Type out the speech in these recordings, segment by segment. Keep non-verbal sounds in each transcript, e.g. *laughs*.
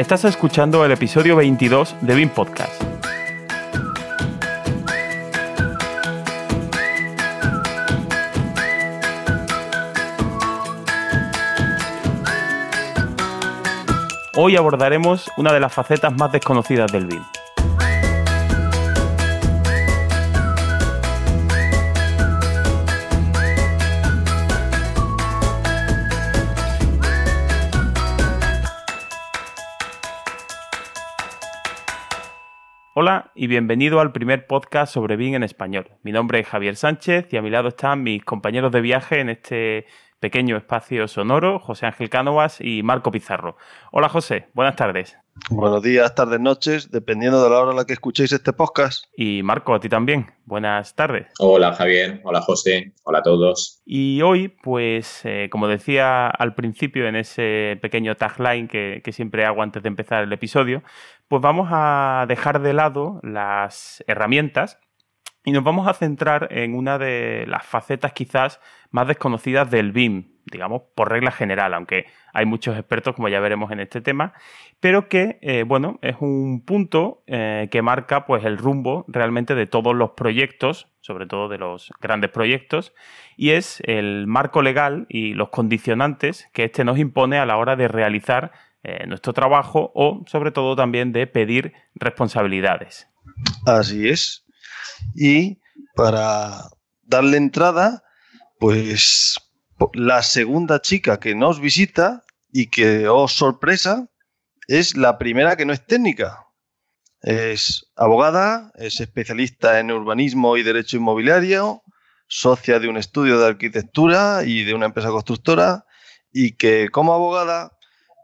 Estás escuchando el episodio 22 de BIM Podcast. Hoy abordaremos una de las facetas más desconocidas del BIM, Hola y bienvenido al primer podcast sobre BIM en español. Mi nombre es Javier Sánchez y a mi lado están mis compañeros de viaje en este pequeño espacio sonoro, José Ángel Cánovas y Marco Pizarro. Hola José, buenas tardes. Buenos días, tardes, noches, dependiendo de la hora en la que escuchéis este podcast. Y Marco, a ti también. Buenas tardes. Hola Javier, hola José, hola a todos. Y hoy, pues, eh, como decía al principio en ese pequeño tagline que, que siempre hago antes de empezar el episodio, pues vamos a dejar de lado las herramientas y nos vamos a centrar en una de las facetas quizás más desconocidas del BIM, digamos, por regla general, aunque hay muchos expertos, como ya veremos en este tema, pero que, eh, bueno, es un punto eh, que marca pues el rumbo realmente de todos los proyectos, sobre todo de los grandes proyectos, y es el marco legal y los condicionantes que este nos impone a la hora de realizar eh, nuestro trabajo o, sobre todo, también de pedir responsabilidades. Así es. Y para darle entrada, pues la segunda chica que nos visita y que, os oh, sorpresa, es la primera que no es técnica. Es abogada, es especialista en urbanismo y derecho inmobiliario, socia de un estudio de arquitectura y de una empresa constructora y que como abogada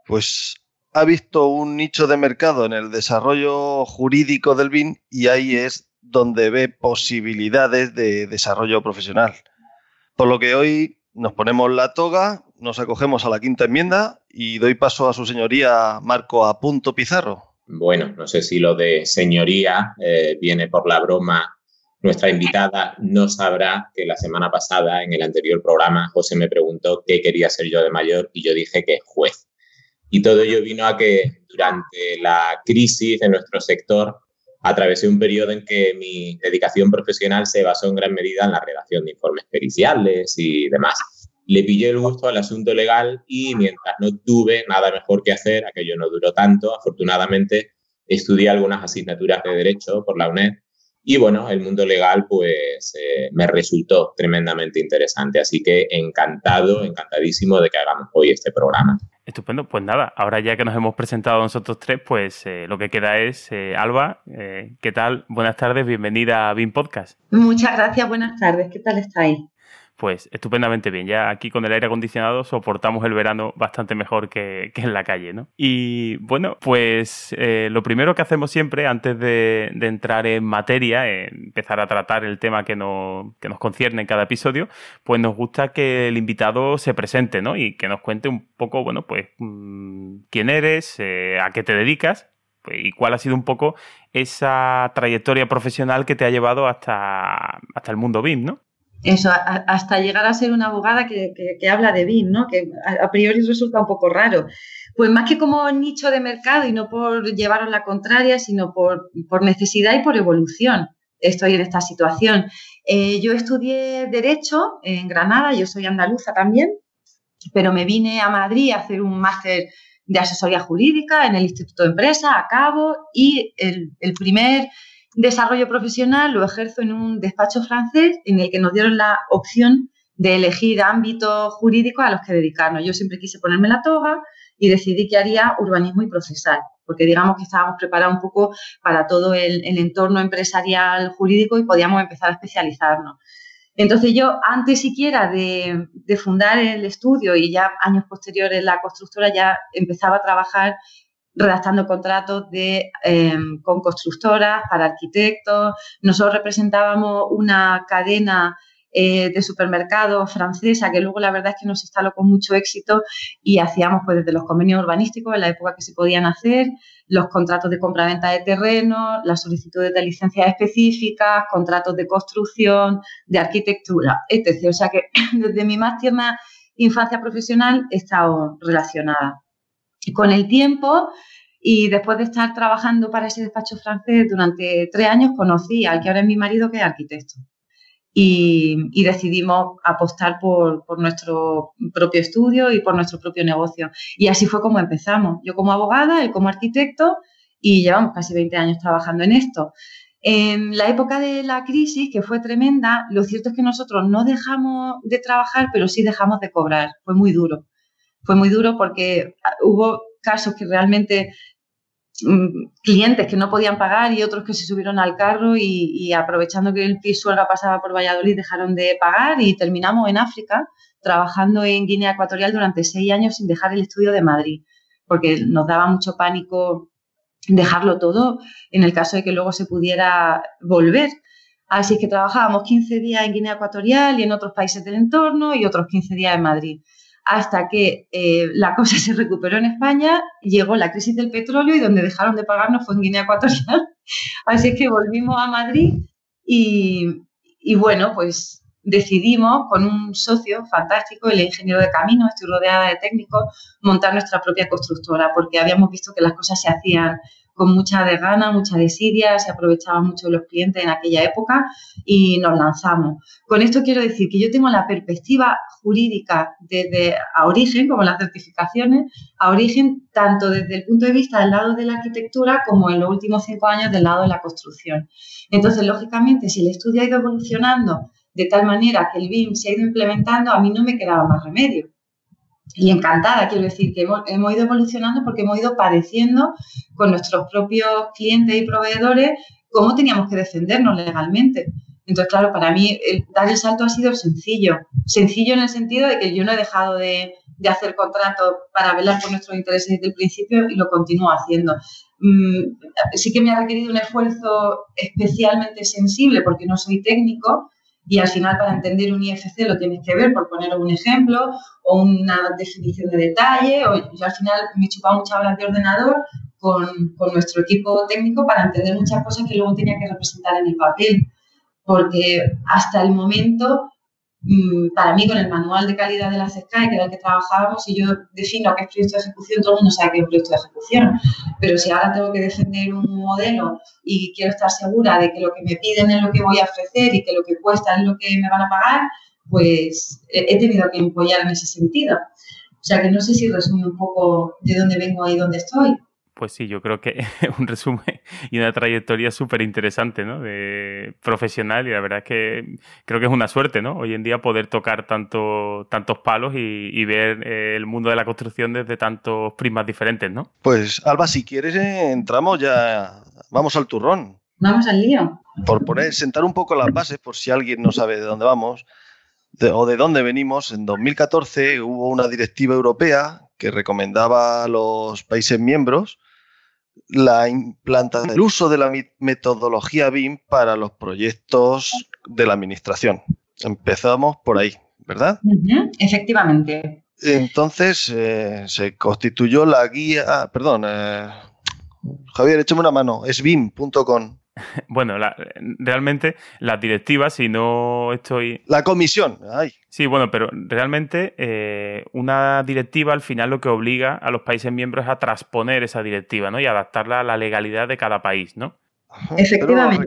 pues ha visto un nicho de mercado en el desarrollo jurídico del BIN y ahí es donde ve posibilidades de desarrollo profesional. Por lo que hoy nos ponemos la toga, nos acogemos a la quinta enmienda y doy paso a su señoría Marco A. Pizarro. Bueno, no sé si lo de señoría eh, viene por la broma. Nuestra invitada no sabrá que la semana pasada, en el anterior programa, José me preguntó qué quería ser yo de mayor y yo dije que juez. Y todo ello vino a que durante la crisis de nuestro sector atravesé un periodo en que mi dedicación profesional se basó en gran medida en la redacción de informes periciales y demás. Le pillé el gusto al asunto legal y mientras no tuve nada mejor que hacer, aquello no duró tanto, afortunadamente estudié algunas asignaturas de derecho por la UNED y bueno, el mundo legal pues eh, me resultó tremendamente interesante, así que encantado, encantadísimo de que hagamos hoy este programa. Estupendo, pues nada, ahora ya que nos hemos presentado nosotros tres, pues eh, lo que queda es, eh, Alba, ¿qué tal? Buenas tardes, bienvenida a BIM Podcast. Muchas gracias, buenas tardes, ¿qué tal estáis? Pues estupendamente bien. Ya aquí con el aire acondicionado soportamos el verano bastante mejor que, en la calle, ¿no? Y bueno, pues eh, lo primero que hacemos siempre antes de, entrar en materia, empezar a tratar el tema que, nos concierne en cada episodio, pues nos gusta que el invitado se presente, ¿no? Y que nos cuente un poco, bueno, pues mm, quién eres, eh, a qué te dedicas pues, y cuál ha sido un poco esa trayectoria profesional que te ha llevado hasta, hasta el mundo BIM, ¿no? Eso, hasta llegar a ser una abogada que, habla de BIM, ¿no? que a, priori resulta un poco raro. Pues más que como nicho de mercado y no por llevaros la contraria, sino por, necesidad y por evolución estoy en esta situación. Eh, yo estudié Derecho en Granada, yo soy andaluza también, pero me vine a Madrid a hacer un máster de asesoría jurídica en el Instituto de Empresa, a cabo, y el, el primer desarrollo profesional lo ejerzo en un despacho francés en el que nos dieron la opción de elegir ámbitos jurídicos a los que dedicarnos. Yo siempre quise ponerme la toga y decidí que haría urbanismo y procesal, porque digamos que estábamos preparados un poco para todo el, entorno empresarial jurídico y podíamos empezar a especializarnos. Entonces yo, antes siquiera de, fundar el estudio y ya años posteriores la constructora, ya empezaba a trabajar redactando contratos de, em, con constructoras, para arquitectos. Nosotros representábamos una cadena eh, de supermercados francesa que luego la verdad es que nos instaló con mucho éxito y hacíamos pues desde los convenios urbanísticos en la época que se podían hacer, los contratos de compra-venta de terreno, las solicitudes de licencias específicas, contratos de construcción, de arquitectura, etc. O sea que *laughs* desde mi más tierna infancia profesional he estado relacionada. Con el tiempo, Y después de estar trabajando para ese despacho francés durante tres años, conocí al que ahora es mi marido, que es arquitecto. Y, decidimos apostar por, por, nuestro propio estudio y por nuestro propio negocio. Y así fue como empezamos. Yo como abogada, él como arquitecto, y llevamos casi 20 años trabajando en esto. En la época de la crisis, que fue tremenda, lo cierto es que nosotros no dejamos de trabajar, pero sí dejamos de cobrar. Fue muy duro. Fue muy duro porque hubo casos que realmente mm, clientes que no podían pagar y otros que se subieron al carro y, aprovechando que el pisuelga pasaba por Valladolid dejaron de pagar y terminamos en África trabajando en Guinea Ecuatorial durante seis años sin dejar el estudio de Madrid porque nos daba mucho pánico dejarlo todo en el caso de que luego se pudiera volver. Así que trabajábamos 15 días en Guinea Ecuatorial y en otros países del entorno y otros 15 días en Madrid. Hasta que eh, la cosa *laughs* se recuperó en España, llegó la crisis del petróleo y donde dejaron de pagarnos fue en Guinea Ecuatorial. *laughs* Así que volvimos a Madrid y, y bueno, pues decidimos con un socio fantástico, el ingeniero de camino, estoy rodeada de técnicos, montar nuestra propia constructora, porque habíamos visto que las cosas se hacían con mucha desgana, mucha desidia, se aprovechaban mucho los clientes en aquella época y nos lanzamos. Con esto quiero decir que yo tengo la perspectiva jurídica desde a origen, como las certificaciones, a origen tanto desde el punto de vista del lado de la arquitectura como en los últimos cinco años del lado de la construcción. Entonces, lógicamente, si el estudio ha ido evolucionando de tal manera que el BIM se ha ido implementando, a mí no me quedaba más remedio. Y encantada, quiero decir, que hemos, ido evolucionando porque hemos ido padeciendo con nuestros propios clientes y proveedores cómo teníamos que defendernos legalmente. Entonces, claro, para mí dar el salto ha sido sencillo. Sencillo en el sentido de que yo no he dejado de, hacer contratos para velar por nuestros intereses desde el principio y lo continúo haciendo. Mm, sí que me ha requerido un esfuerzo especialmente sensible porque no soy técnico, y al final para entender un IFC lo tienes que ver, por poner un ejemplo, o una definición de detalle, o yo al final me he chupado muchas horas de ordenador con, con, nuestro equipo técnico para entender muchas cosas que luego tenía que representar en el papel, porque hasta el momento Mm, para mí con el manual de calidad de la CESCAE, que era el que trabajábamos, y yo defino qué es proyecto de ejecución, todo el mundo sabe qué es proyecto de ejecución. Pero si ahora tengo que defender un modelo y quiero estar segura de que lo que me piden es lo que voy a ofrecer y que lo que cuesta es lo que me van a pagar, pues he tenido que apoyar en ese sentido. O sea que no sé si resume un poco de dónde vengo y dónde estoy. Pues sí, yo creo que es *laughs* un resumen y una trayectoria súper interesante, ¿no? De profesional y la verdad es que creo que es una suerte, ¿no? Hoy en día poder tocar tanto, tantos palos y, ver eh, el mundo de la construcción desde tantos prismas diferentes, ¿no? Pues Alba, si quieres eh, entramos ya, vamos al turrón. Vamos al lío. Por poner, sentar un poco las bases por si alguien no sabe de dónde vamos o de dónde venimos. En 2014 hubo una directiva europea que recomendaba a los países miembros la implantación, el uso de la metodología BIM para los proyectos de la administración. Empezamos por ahí, ¿verdad? efectivamente. Entonces eh, se constituyó la guía, perdón, eh, Javier, échame una mano, es BIM.com. *laughs* Bueno, realmente las directivas, si no estoy... La comisión, ay. Sí, bueno, pero realmente eh, una directiva al final lo que obliga a los países miembros es a transponer esa directiva, ¿no? Y adaptarla a la legalidad de cada país, ¿no? Efectivamente.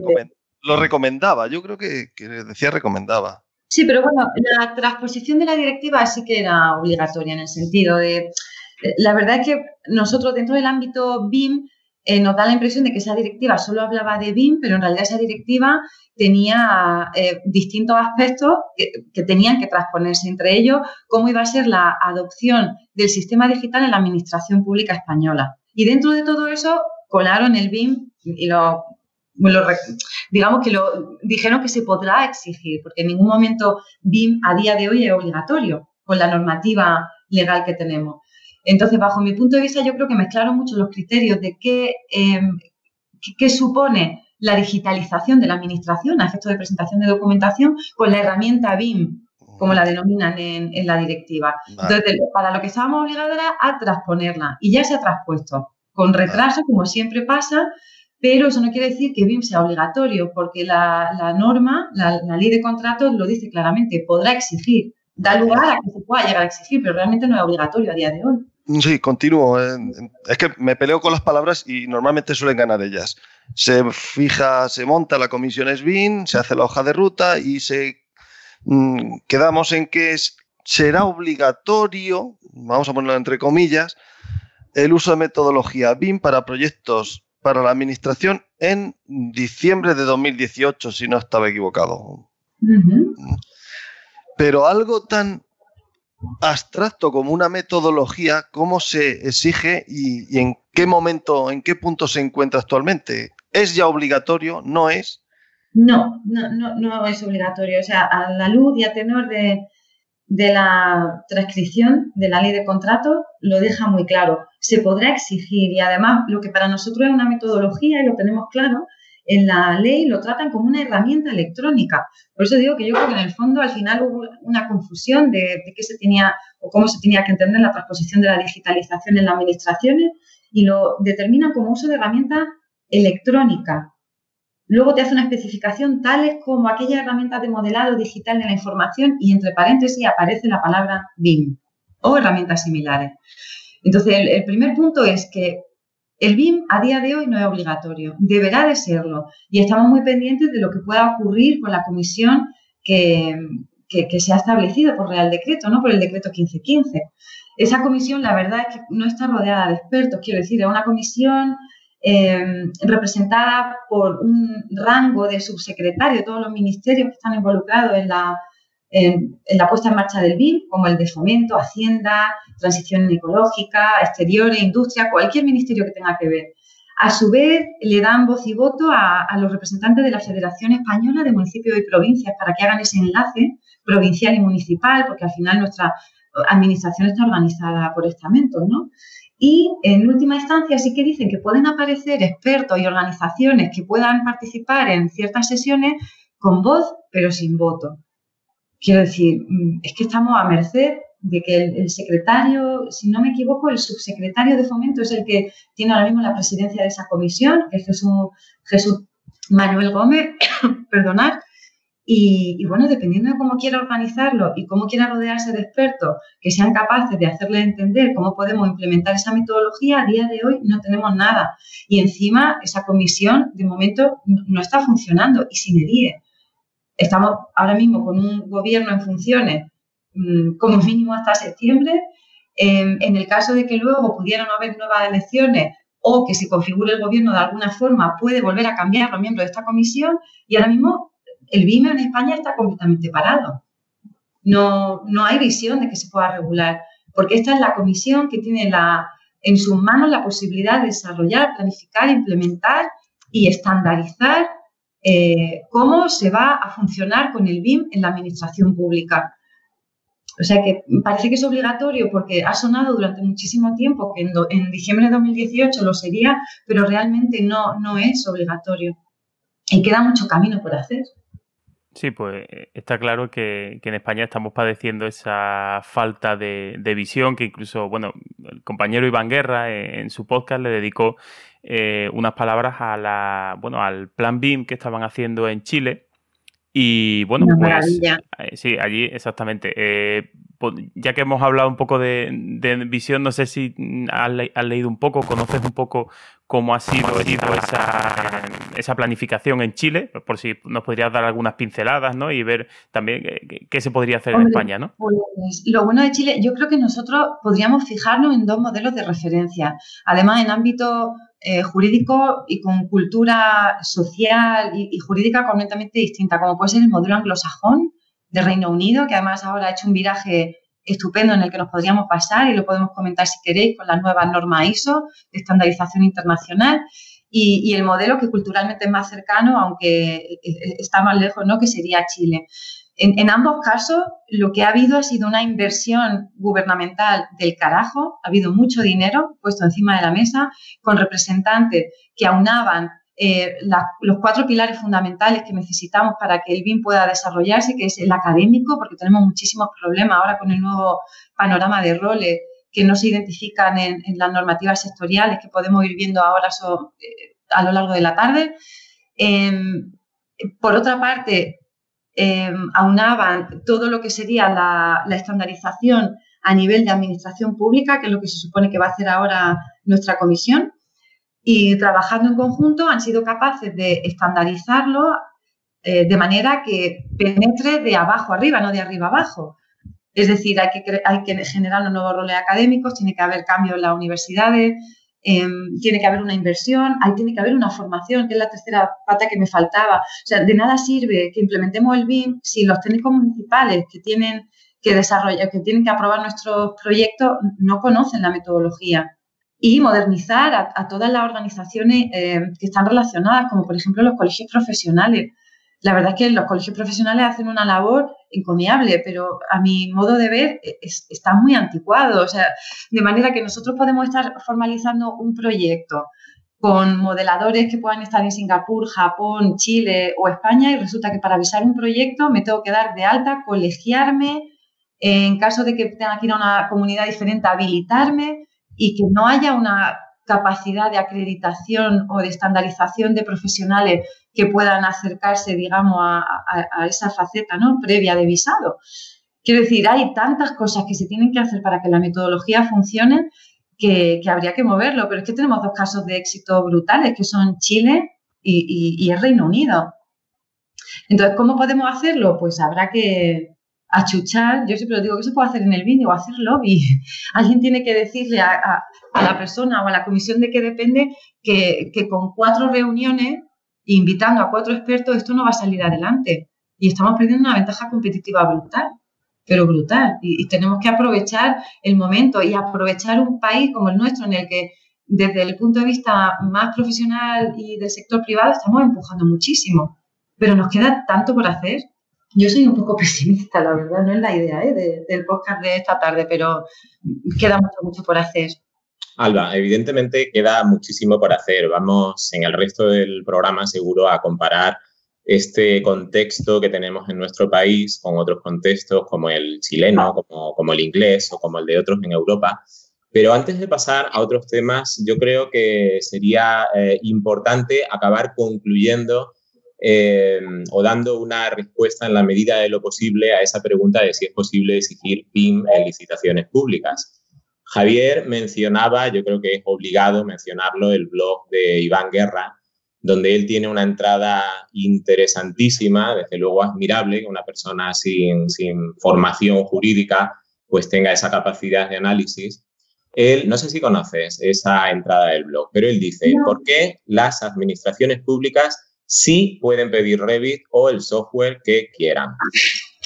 Lo, recomendaba, yo creo que, decía recomendaba. Sí, pero bueno, la transposición de la directiva sí que era obligatoria en el sentido de... Eh, la verdad es que nosotros dentro del ámbito BIM eh, nos da la impresión de que esa directiva solo hablaba de BIM, pero en realidad esa directiva tenía eh, distintos aspectos que, tenían que transponerse, entre ellos cómo iba a ser la adopción del sistema digital en la administración pública española. Y dentro de todo eso colaron el BIM y lo, digamos que lo dijeron que se podrá exigir, porque en ningún momento BIM a día de hoy es obligatorio con la normativa legal que tenemos. Entonces, bajo mi punto de vista, yo creo que mezclaron mucho los criterios de qué, em, qué, supone la digitalización de la administración a efectos de presentación de documentación con la herramienta BIM, como la denominan en, la directiva. Entonces, para lo que estábamos obligados era a transponerla y ya se ha traspuesto, con retraso, como siempre pasa, pero eso no quiere decir que BIM sea obligatorio, porque la, norma, la, la, ley de contratos lo dice claramente, podrá exigir, da lugar a que se pueda llegar a exigir, pero realmente no es obligatorio a día de hoy. Sí, continúo. Eh, es que me peleo con las palabras y normalmente suelen ganar ellas. Se fija, se monta la comisión SBIN, se hace la hoja de ruta y se mm, quedamos en que será obligatorio, vamos a ponerlo entre comillas, el uso de metodología BIM para proyectos para la administración en diciembre de 2018, si no estaba equivocado. Pero algo tan abstracto como una metodología, ¿cómo se exige y, en qué momento, en qué punto se encuentra actualmente? ¿Es ya obligatorio? ¿No es? No, no, no, no es obligatorio. O sea, a la luz y a tenor de, de la transcripción de la ley de contrato lo deja muy claro. Se podrá exigir y además lo que para nosotros es una metodología y lo tenemos claro, en la ley lo tratan como una herramienta electrónica. Por eso digo que yo creo que en el fondo al final hubo una confusión de, qué se tenía o cómo se tenía que entender la transposición de la digitalización en las administraciones y lo determinan como uso de herramienta electrónica. Luego te hace una especificación tales como aquella herramienta de modelado digital de la información y entre paréntesis aparece la palabra BIM o herramientas similares. Entonces, el primer punto es que el BIM a día de hoy no es obligatorio, deberá de serlo y estamos muy pendientes de lo que pueda ocurrir con la comisión que, se ha establecido por Real Decreto, ¿no? por el Decreto 1515. Esa comisión, la verdad es que no está rodeada de expertos, quiero decir, es una comisión eh, representada por un rango de subsecretario todos los ministerios que están involucrados en la, en, la puesta en marcha del BIM, como el de Fomento, Hacienda, Transición Ecológica, Exteriores, Industria, cualquier ministerio que tenga que ver. A su vez, le dan voz y voto a, los representantes de la Federación Española de Municipios y Provincias para que hagan ese enlace provincial y municipal, porque al final nuestra administración está organizada por estamentos, ¿no? Y en última instancia sí que dicen que pueden aparecer expertos y organizaciones que puedan participar en ciertas sesiones con voz, pero sin voto. Quiero decir, mm, es que estamos a merced de que el, secretario, si no me equivoco, el subsecretario de fomento es el que tiene ahora mismo la presidencia de esa comisión, que es Jesús, Manuel Gómez, *coughs* perdonad, y, bueno, dependiendo de cómo quiera organizarlo y cómo quiera rodearse de expertos que sean capaces de hacerle entender cómo podemos implementar esa metodología, a día de hoy no tenemos nada. Y encima esa comisión de momento no está funcionando y sin herir estamos ahora mismo con un gobierno en funciones mm, como mínimo hasta septiembre. en el caso de que luego pudieran haber nuevas elecciones o que se configure el gobierno de alguna forma, puede volver a cambiar los miembros de esta comisión y ahora mismo el BIME en España está completamente parado. No, no hay visión de que se pueda regular, porque esta es la comisión que tiene la, en sus manos la posibilidad de desarrollar, planificar, implementar y estandarizar eh, cómo se va a funcionar con el BIM en la administración pública. O sea que parece que es obligatorio porque ha sonado durante muchísimo tiempo que en, diciembre de 2018 lo sería, pero realmente no, no es obligatorio. Y queda mucho camino por hacer. Sí, pues está claro que, en España estamos padeciendo esa falta de, visión que incluso, bueno, el compañero Iván Guerra eh, en su podcast le dedicó eh, unas palabras a la, bueno, al plan BIM que estaban haciendo en Chile. Y bueno, pues eh, sí, allí exactamente. Eh, pues, ya que hemos hablado un poco de, visión, no sé si has, leído un poco, conoces un poco cómo ha sido, esa, esa, planificación en Chile, por si nos podrías dar algunas pinceladas, ¿no? Y ver también qué, se podría hacer en España, ¿no? Pues, lo bueno de Chile, yo creo que nosotros podríamos fijarnos en dos modelos de referencia. Además, en ámbito eh, jurídico y con cultura social y, jurídica completamente distinta, como puede ser el modelo anglosajón de Reino Unido, que además ahora ha hecho un viraje estupendo en el que nos podríamos pasar y lo podemos comentar si queréis con las nuevas normas ISO de estandarización internacional. Y, el modelo que culturalmente es más cercano, aunque eh, eh, está más lejos, ¿no? que sería Chile. En, ambos casos, lo que ha habido ha sido una inversión gubernamental del carajo, ha habido mucho dinero puesto encima de la mesa, con representantes que aunaban eh, los cuatro pilares fundamentales que necesitamos para que el BIM pueda desarrollarse, que es el académico, porque tenemos muchísimos problemas ahora con el nuevo panorama de roles que no se identifican en, las normativas sectoriales que podemos ir viendo ahora eh, a lo largo de la tarde. Em, por otra parte, Em, aunaban todo lo que sería la, estandarización a nivel de administración pública, que es lo que se supone que va a hacer ahora nuestra comisión. Y trabajando en conjunto han sido capaces de estandarizarlo eh, de manera que penetre de abajo arriba, no de arriba abajo. Es decir, hay que, hay que generar unos nuevos roles académicos, tiene que haber cambios en las universidades, em, tiene que haber una inversión, ahí tiene que haber una formación, que es la tercera pata que me faltaba. O sea, de nada sirve que implementemos el BIM si los técnicos municipales que tienen que desarrollar, que tienen que aprobar nuestros proyectos no conocen la metodología. Y modernizar a, todas las organizaciones eh, que están relacionadas, como por ejemplo los colegios profesionales la verdad es que los colegios profesionales hacen una labor encomiable, pero a mi modo de ver está muy anticuado. O sea, de manera que nosotros podemos estar formalizando un proyecto con modeladores que puedan estar en Singapur, Japón, Chile o España y resulta que para avisar un proyecto me tengo que dar de alta, colegiarme, en caso de que tenga que ir a una comunidad diferente, habilitarme y que no haya una capacidad de acreditación o de estandarización de profesionales que puedan acercarse, digamos, a, esa faceta ¿no? previa de visado. Quiero decir, hay tantas cosas que se tienen que hacer para que la metodología funcione que, habría que moverlo, pero es que tenemos dos casos de éxito brutales, que son Chile y, el Reino Unido. Entonces, ¿cómo podemos hacerlo? Pues habrá que achuchar, yo siempre digo, que se puede hacer en el vídeo hacer lobby. *laughs* Alguien tiene que decirle a, la persona o a la comisión de que depende que con cuatro reuniones invitando a cuatro expertos, esto no va a salir adelante. Y estamos perdiendo una ventaja competitiva brutal, pero brutal. Y, tenemos que aprovechar el momento y aprovechar un país como el nuestro en el que desde el punto de vista más profesional y del sector privado estamos empujando muchísimo, pero nos queda tanto por hacer. Yo soy un poco pesimista, la verdad, no es la idea ¿eh? del podcast de esta tarde, pero queda mucho, mucho por hacer. Alba, evidentemente queda muchísimo por hacer. Vamos en el resto del programa seguro a comparar este contexto que tenemos en nuestro país con otros contextos como el chileno, como, el inglés o como el de otros en Europa. Pero antes de pasar a otros temas, yo creo que sería eh, importante acabar concluyendo eh, o dando una respuesta en la medida de lo posible a esa pregunta de si es posible exigir PIM en licitaciones públicas. Javier mencionaba, yo creo que es obligado mencionarlo, el blog de Iván Guerra, donde él tiene una entrada interesantísima, desde luego admirable, que una persona sin, formación jurídica pues tenga esa capacidad de análisis. Él, no sé si conoces esa entrada del blog, pero él dice, ¿por qué las administraciones públicas sí pueden pedir Revit o el software que quieran?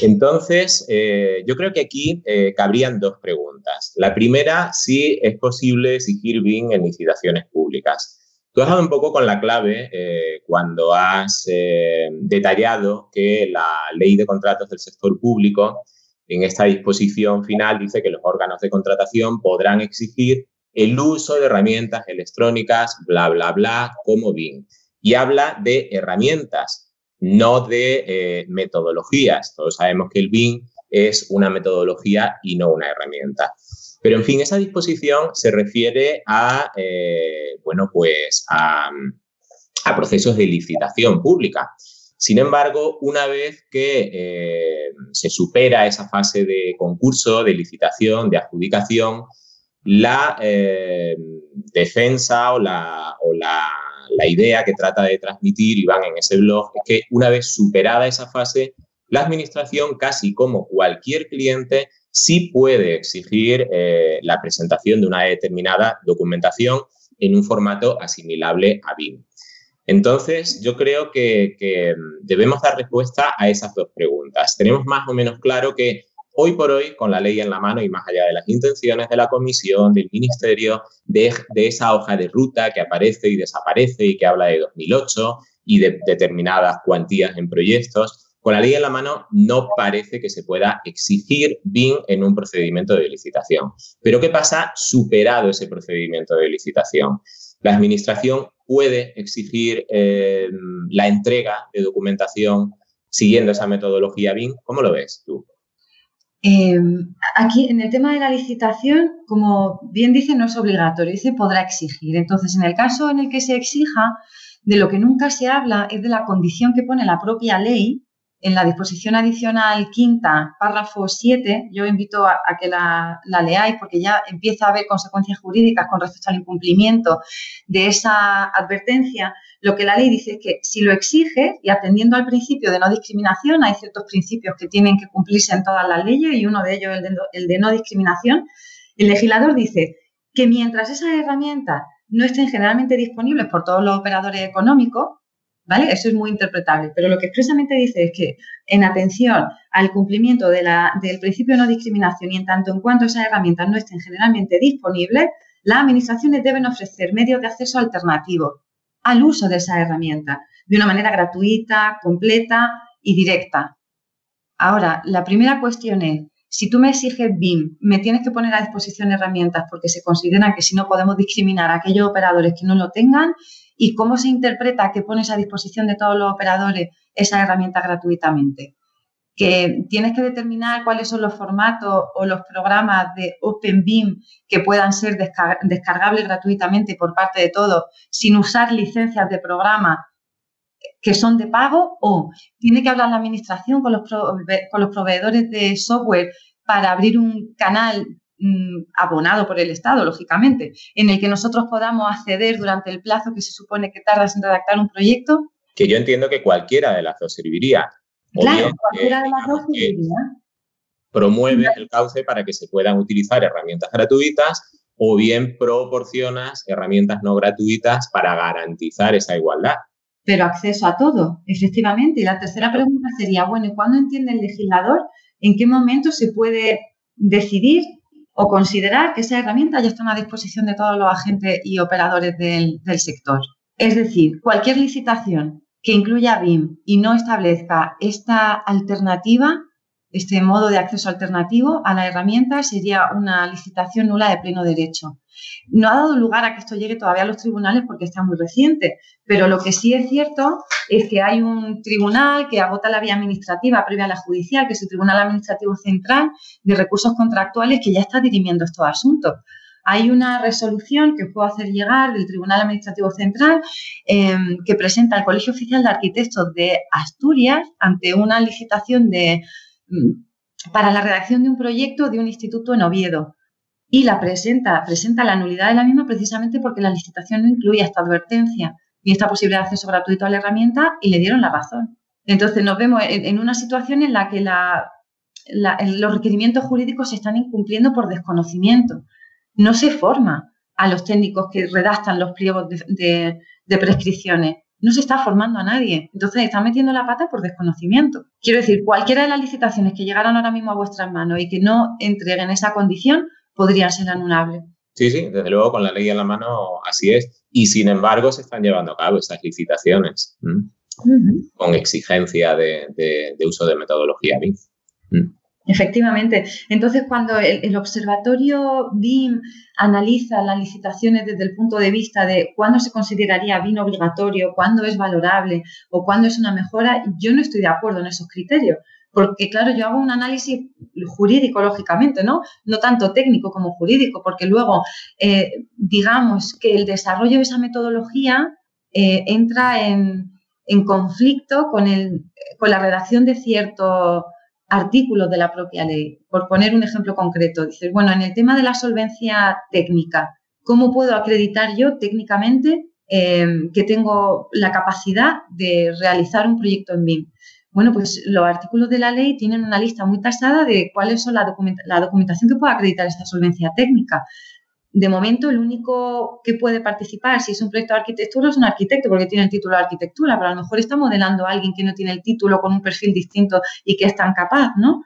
Entonces, eh, yo creo que aquí eh, cabrían dos preguntas. La primera, si es posible exigir BIM en licitaciones públicas. Tú has dado un poco con la clave eh, cuando has detallado que la ley de contratos del sector público, en esta disposición final, dice que los órganos de contratación podrán exigir el uso de herramientas electrónicas, bla, bla, bla, como BIM. Y habla de herramientas no de eh, metodologías. Todos sabemos que el BIM es una metodología y no una herramienta. Pero, en fin, esa disposición se refiere a, eh, bueno, pues a, procesos de licitación pública. Sin embargo, una vez que eh, se supera esa fase de concurso, de licitación, de adjudicación, la defensa o la, o la la idea que trata de transmitir Iván en ese blog es que una vez superada esa fase, la administración, casi como cualquier cliente, sí puede exigir eh, la presentación de una determinada documentación en un formato asimilable a BIM. Entonces, yo creo que, que debemos dar respuesta a esas dos preguntas. Tenemos más o menos claro que Hoy por hoy, con la ley en la mano y más allá de las intenciones de la comisión, del ministerio, de, esa hoja de ruta que aparece y desaparece y que habla de 2008 y de determinadas cuantías en proyectos, con la ley en la mano no parece que se pueda exigir BIM en un procedimiento de licitación. Pero ¿qué pasa superado ese procedimiento de licitación? La Administración puede exigir eh, la entrega de documentación siguiendo esa metodología BIM. ¿Cómo lo ves tú? Em, aquí, en el tema de la licitación, como bien dice, no es obligatorio, dice podrá exigir. Entonces, en el caso en el que se exija, de lo que nunca se habla es de la condición que pone la propia ley en la disposición adicional quinta, párrafo 7, yo invito a, que la, leáis porque ya empieza a haber consecuencias jurídicas con respecto al incumplimiento de esa advertencia. Lo que la ley dice es que si lo exige, y atendiendo al principio de no discriminación, hay ciertos principios que tienen que cumplirse en todas las leyes y uno de ellos es el de no discriminación, el legislador dice que mientras esas herramientas no estén generalmente disponibles por todos los operadores económicos, ¿vale? Eso es muy interpretable, pero lo que expresamente dice es que en atención al cumplimiento del principio de no discriminación y en tanto en cuanto esas herramientas no estén generalmente disponibles, las administraciones deben ofrecer medios de acceso alternativos al uso de esas herramientas de una manera gratuita, completa y directa. Ahora, la primera cuestión es, si tú me exiges BIM, me tienes que poner a disposición herramientas porque se considera que si no podemos discriminar a aquellos operadores que no lo tengan y cómo se interpreta que pones a disposición de todos los operadores esa herramienta gratuitamente. Que tienes que determinar cuáles son los formatos o los programas de OpenBIM que puedan ser descargables gratuitamente por parte de todos sin usar licencias de programa que son de pago o tiene que hablar la administración con los, con los proveedores de software para abrir un canal mm, abonado por el Estado, lógicamente, en el que nosotros podamos acceder durante el plazo que se supone que tardas en redactar un proyecto. Que yo entiendo que cualquiera de las dos serviría. Claro, cualquiera de las dos. Promueve el cauce para que se puedan utilizar herramientas gratuitas o bien proporcionas herramientas no gratuitas para garantizar esa igualdad pero acceso a todo, efectivamente. Y la tercera pregunta sería, bueno, ¿y cuándo entiende el legislador en qué momento se puede decidir o considerar que esa herramienta ya está a disposición de todos los agentes y operadores del, del sector? Es decir, cualquier licitación que incluya BIM y no establezca esta alternativa, este modo de acceso alternativo a la herramienta, sería una licitación nula de pleno derecho. No ha dado lugar a que esto llegue todavía a los tribunales porque está muy reciente, pero lo que sí es cierto es que hay un tribunal que agota la vía administrativa previa a la judicial, que es el Tribunal Administrativo Central de Recursos Contractuales, que ya está dirimiendo estos asuntos. Hay una resolución que puedo hacer llegar del Tribunal Administrativo Central em, que presenta el Colegio Oficial de Arquitectos de Asturias ante una licitación de, mm, para la redacción de un proyecto de un instituto en Oviedo y la presenta, presenta la nulidad de la misma precisamente porque la licitación no incluye esta advertencia ni esta posibilidad de acceso gratuito a la herramienta y le dieron la razón. Entonces nos vemos en, una situación en la que los requerimientos jurídicos se están incumpliendo por desconocimiento. No se forma a los técnicos que redactan los pliegos de, de prescripciones. No se está formando a nadie. Entonces están metiendo la pata por desconocimiento. Quiero decir, cualquiera de las licitaciones que llegaran ahora mismo a vuestras manos y que no entreguen esa condición, podrían ser anulables. Sí, sí, desde luego con la ley en la mano así es. Y sin embargo se están llevando a cabo esas licitaciones con exigencia de, uso de metodología BIM. Efectivamente. Entonces, cuando el, observatorio BIM analiza las licitaciones desde el punto de vista de cuándo se consideraría BIM obligatorio, cuándo es valorable o cuándo es una mejora, yo no estoy de acuerdo en esos criterios. Porque, claro, yo hago un análisis jurídico, lógicamente, ¿no? No tanto técnico como jurídico, porque luego, eh, digamos que el desarrollo de esa metodología eh, entra en, conflicto con, el, con la redacción de ciertos artículos de la propia ley. Por poner un ejemplo concreto, dices, bueno, en el tema de la solvencia técnica, ¿cómo puedo acreditar yo técnicamente eh, que tengo la capacidad de realizar un proyecto en BIM? Bueno, pues los artículos de la ley tienen una lista muy tasada de cuáles son la, documentación que puede acreditar esta solvencia técnica. De momento, el único que puede participar, si es un proyecto de arquitectura, es un arquitecto, porque tiene el título de arquitectura, pero a lo mejor está modelando a alguien que no tiene el título con un perfil distinto y que es tan capaz, ¿no?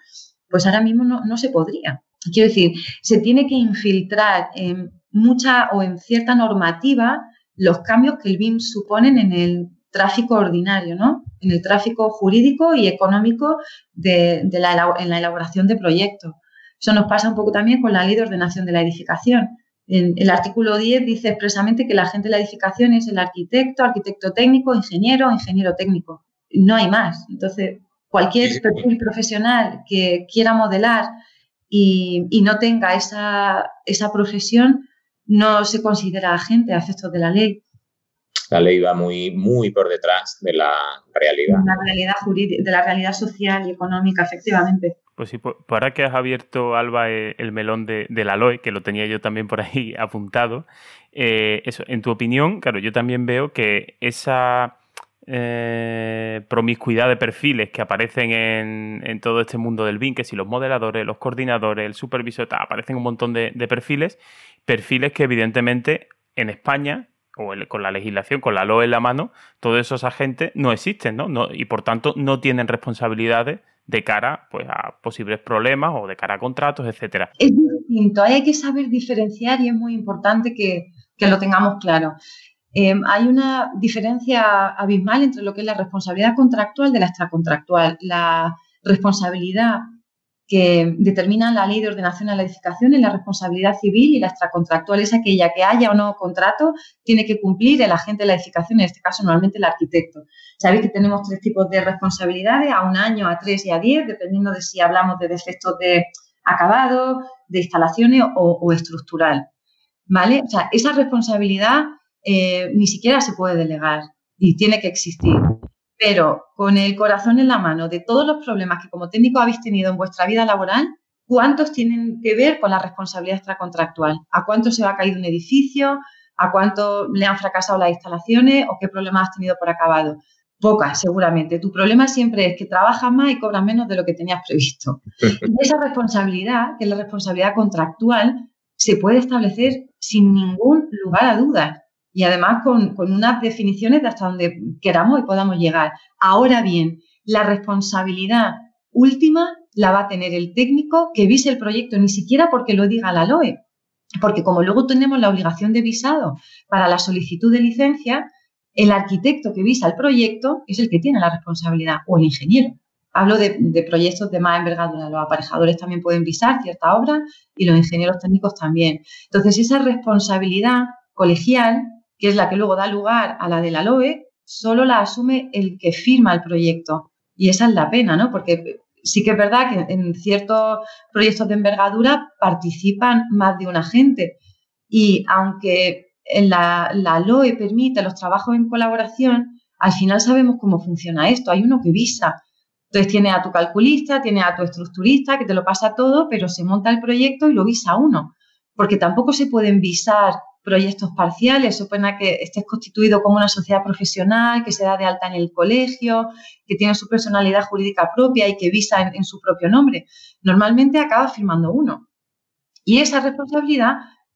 Pues ahora mismo no, no se podría. Quiero decir, se tiene que infiltrar en mucha o en cierta normativa los cambios que el BIM suponen en el tráfico ordinario, ¿no? En el tráfico jurídico y económico de, en la elaboración de proyectos. Eso nos pasa un poco también con la ley de ordenación de la edificación. En, el artículo 10 dice expresamente que la agente de la edificación es el arquitecto, arquitecto técnico, ingeniero, ingeniero técnico. No hay más. Entonces, cualquier perfil profesional que quiera modelar y, y no tenga esa, esa profesión no se considera agente a efectos de la ley. la ley va muy, muy por detrás de la realidad. La realidad jurídica, de la realidad social y económica, efectivamente. Pues sí, por, ahora que has abierto, Alba, eh, el melón de, la LOE, que lo tenía yo también por ahí *laughs* apuntado, eh, eso, en tu opinión, claro, yo también veo que esa eh, promiscuidad de perfiles que aparecen en, todo este mundo del BIM, que si los moderadores, los coordinadores, el supervisor, aparecen un montón de, perfiles, perfiles que evidentemente en España o con la legislación, con la LOE en la mano, todos esos agentes no existen, ¿no? Y por tanto no tienen responsabilidades de cara pues, a posibles problemas o de cara a contratos, etcétera. Es distinto, hay que saber diferenciar y es muy importante que, que lo tengamos claro. Em, hay una diferencia abismal entre lo que es la responsabilidad contractual de la extracontractual. La responsabilidad que determina la ley de ordenación a la edificación es la responsabilidad civil y la extracontractual es aquella que haya o no contrato, tiene que cumplir el agente de la edificación, en este caso normalmente el arquitecto. Sabéis que tenemos tres tipos de responsabilidades, a un año, a tres y a diez, dependiendo de si hablamos de defectos de acabado, de instalaciones o, o estructural. ¿Vale? O sea, esa responsabilidad eh, ni siquiera se puede delegar y tiene que existir. Pero con el corazón en la mano de todos los problemas que como técnico habéis tenido en vuestra vida laboral, ¿cuántos tienen que ver con la responsabilidad extracontractual? ¿A cuánto se va a caer un edificio? ¿A cuánto le han fracasado las instalaciones? ¿O qué problemas has tenido por acabado? Pocas, seguramente. Tu problema siempre es que trabajas más y cobras menos de lo que tenías previsto. *laughs* Y esa responsabilidad, que es la responsabilidad contractual, se puede establecer sin ningún lugar a dudas y además con, unas definiciones de hasta donde queramos y podamos llegar. Ahora bien, la responsabilidad última la va a tener el técnico que vise el proyecto, ni siquiera porque lo diga la LOE, porque como luego tenemos la obligación de visado para la solicitud de licencia, el arquitecto que visa el proyecto es el que tiene la responsabilidad, o el ingeniero. Hablo de, de, proyectos de más envergadura. Los aparejadores también pueden visar cierta obra y los ingenieros técnicos también. Entonces, esa responsabilidad colegial que es la que luego da lugar a la de la LOE, solo la asume el que firma el proyecto. Y esa es la pena, ¿no? Porque sí que es verdad que en ciertos proyectos de envergadura participan más de un agente. Y aunque la, la LOE permite los trabajos en colaboración, al final sabemos cómo funciona esto. Hay uno que visa. Entonces tiene a tu calculista, tiene a tu estructurista que te lo pasa todo, pero se monta el proyecto y lo visa uno. Porque tampoco se pueden visar proyectos parciales, supone que estés constituido como una sociedad profesional, que se da de alta en el colegio, que tiene su personalidad jurídica propia y que visa en, su propio nombre. Normalmente acaba firmando uno. Y esa responsabilidad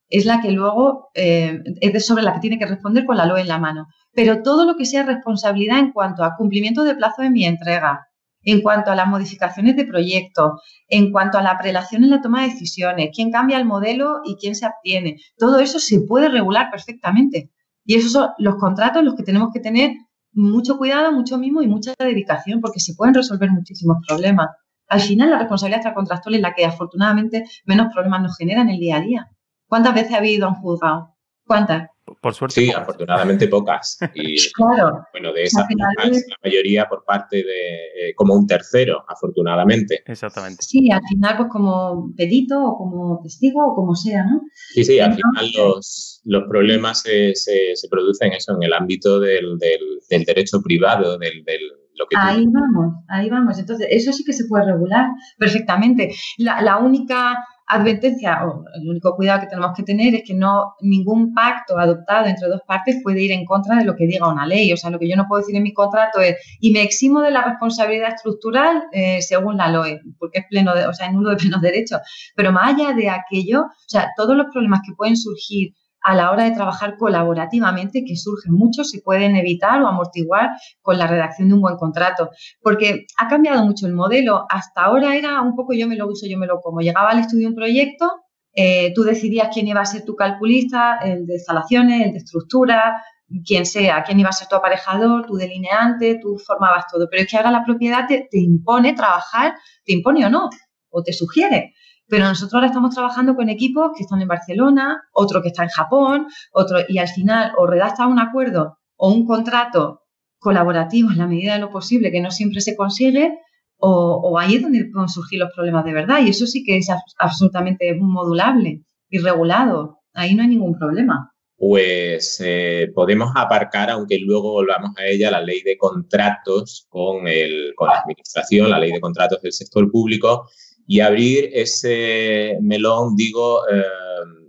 es la que luego eh, es sobre la que tiene que responder con la LOE en la mano. Pero todo lo que sea responsabilidad en cuanto a cumplimiento de plazo de mi entrega, en cuanto a las modificaciones de proyecto, en cuanto a la prelación en la toma de decisiones, quién cambia el modelo y quién se abstiene. Todo eso se puede regular perfectamente. Y esos son los contratos los que tenemos que tener mucho cuidado, mucho mimo y mucha dedicación porque se pueden resolver muchísimos problemas. Al final, la responsabilidad extracontractual es la que afortunadamente menos problemas nos genera en el día a día. ¿Cuántas veces ha habido un juzgado? ¿Cuántas? Por suerte. Sí, afortunadamente pocas. *laughs* Y claro. bueno, de esas pocas, la mayoría por parte de, eh, como un tercero, afortunadamente. Exactamente. Sí, al final, pues como pedito o como testigo o como sea, ¿no? Sí, sí, al final los, los problemas se, se, se, producen eso en el ámbito del, del, derecho privado, del, del lo que ahí vamos, ahí vamos. Entonces, eso sí que se puede regular perfectamente. La, la única advertencia o el único cuidado que tenemos que tener es que no ningún pacto adoptado entre dos partes puede ir en contra de lo que diga una ley. O sea, lo que yo no puedo decir en mi contrato es y me eximo de la responsabilidad estructural eh, según la LOE, porque es pleno, de, o sea, nulo de *laughs* pleno derecho. Pero más allá de aquello, o sea, todos los problemas que pueden surgir a la hora de trabajar colaborativamente, que surgen muchos, se pueden evitar o amortiguar con la redacción de un buen contrato. Porque ha cambiado mucho el modelo. Hasta ahora era un poco yo me lo uso, yo me lo como. Llegaba al estudio un proyecto, eh, tú decidías quién iba a ser tu calculista, el de instalaciones, el de estructura, quien sea, quién iba a ser tu aparejador, tu delineante, tú formabas todo. Pero es que ahora la propiedad te, te impone trabajar, te impone o no, o te sugiere. Pero nosotros ahora estamos trabajando con equipos que están en Barcelona, otro que está en Japón, otro, y al final o redacta un acuerdo o un contrato colaborativo en la medida de lo posible, que no siempre se consigue, o, ahí es donde pueden surgir los problemas de verdad. Y eso sí que es absolutamente modulable y regulado. Ahí no hay ningún problema. pues eh, podemos aparcar, aunque luego volvamos a ella, la ley de contratos con, el, con la administración, la ley de contratos del sector público, y abrir ese melón, digo, eh,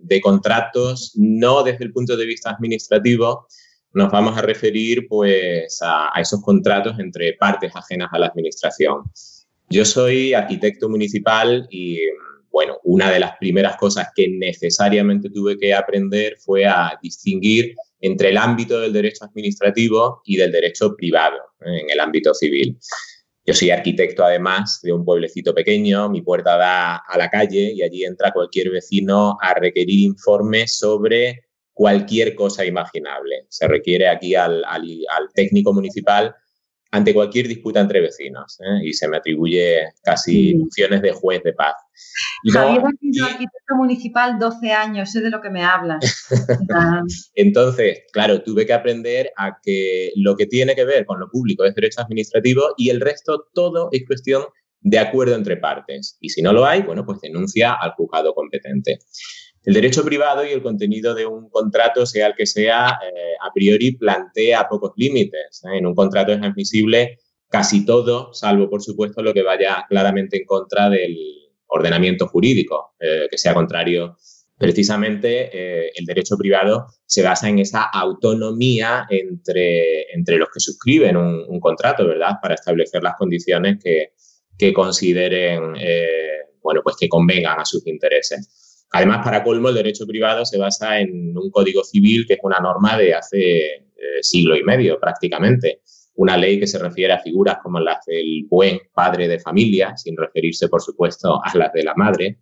de contratos, no desde el punto de vista administrativo, nos vamos a referir pues a, esos contratos entre partes ajenas a la administración. Yo soy arquitecto municipal y bueno, una de las primeras cosas que necesariamente tuve que aprender fue a distinguir entre el ámbito del derecho administrativo y del derecho privado ¿eh? en el ámbito civil. Yo soy arquitecto además de un pueblecito pequeño, mi puerta da a la calle y allí entra cualquier vecino a requerir informes sobre cualquier cosa imaginable. Se requiere aquí al, técnico municipal ante cualquier disputa entre vecinos ¿eh? y se me atribuye casi funciones de juez de paz. Javier ha sido arquitecto municipal 12 años, sé de lo que me hablas. *laughs* Entonces, claro, tuve que aprender a que lo que tiene que ver con lo público es derecho administrativo y el resto todo es cuestión de acuerdo entre partes. Y si no lo hay, bueno, pues denuncia al juzgado competente. El derecho privado y el contenido de un contrato, sea el que sea, eh, a priori plantea pocos límites. ¿eh? En un contrato es admisible casi todo, salvo, por supuesto, lo que vaya claramente en contra del ordenamiento jurídico, eh, que sea contrario. Precisamente el derecho privado se basa en esa autonomía entre, entre los que suscriben un, contrato, ¿verdad? Para establecer las condiciones que, que consideren, bueno, pues que convengan a sus intereses. Además, para colmo, el derecho privado se basa en un código civil que es una norma de hace eh, siglo y medio prácticamente. Una ley que se refiere a figuras como las del buen padre de familia, sin referirse, por supuesto, a las de la madre.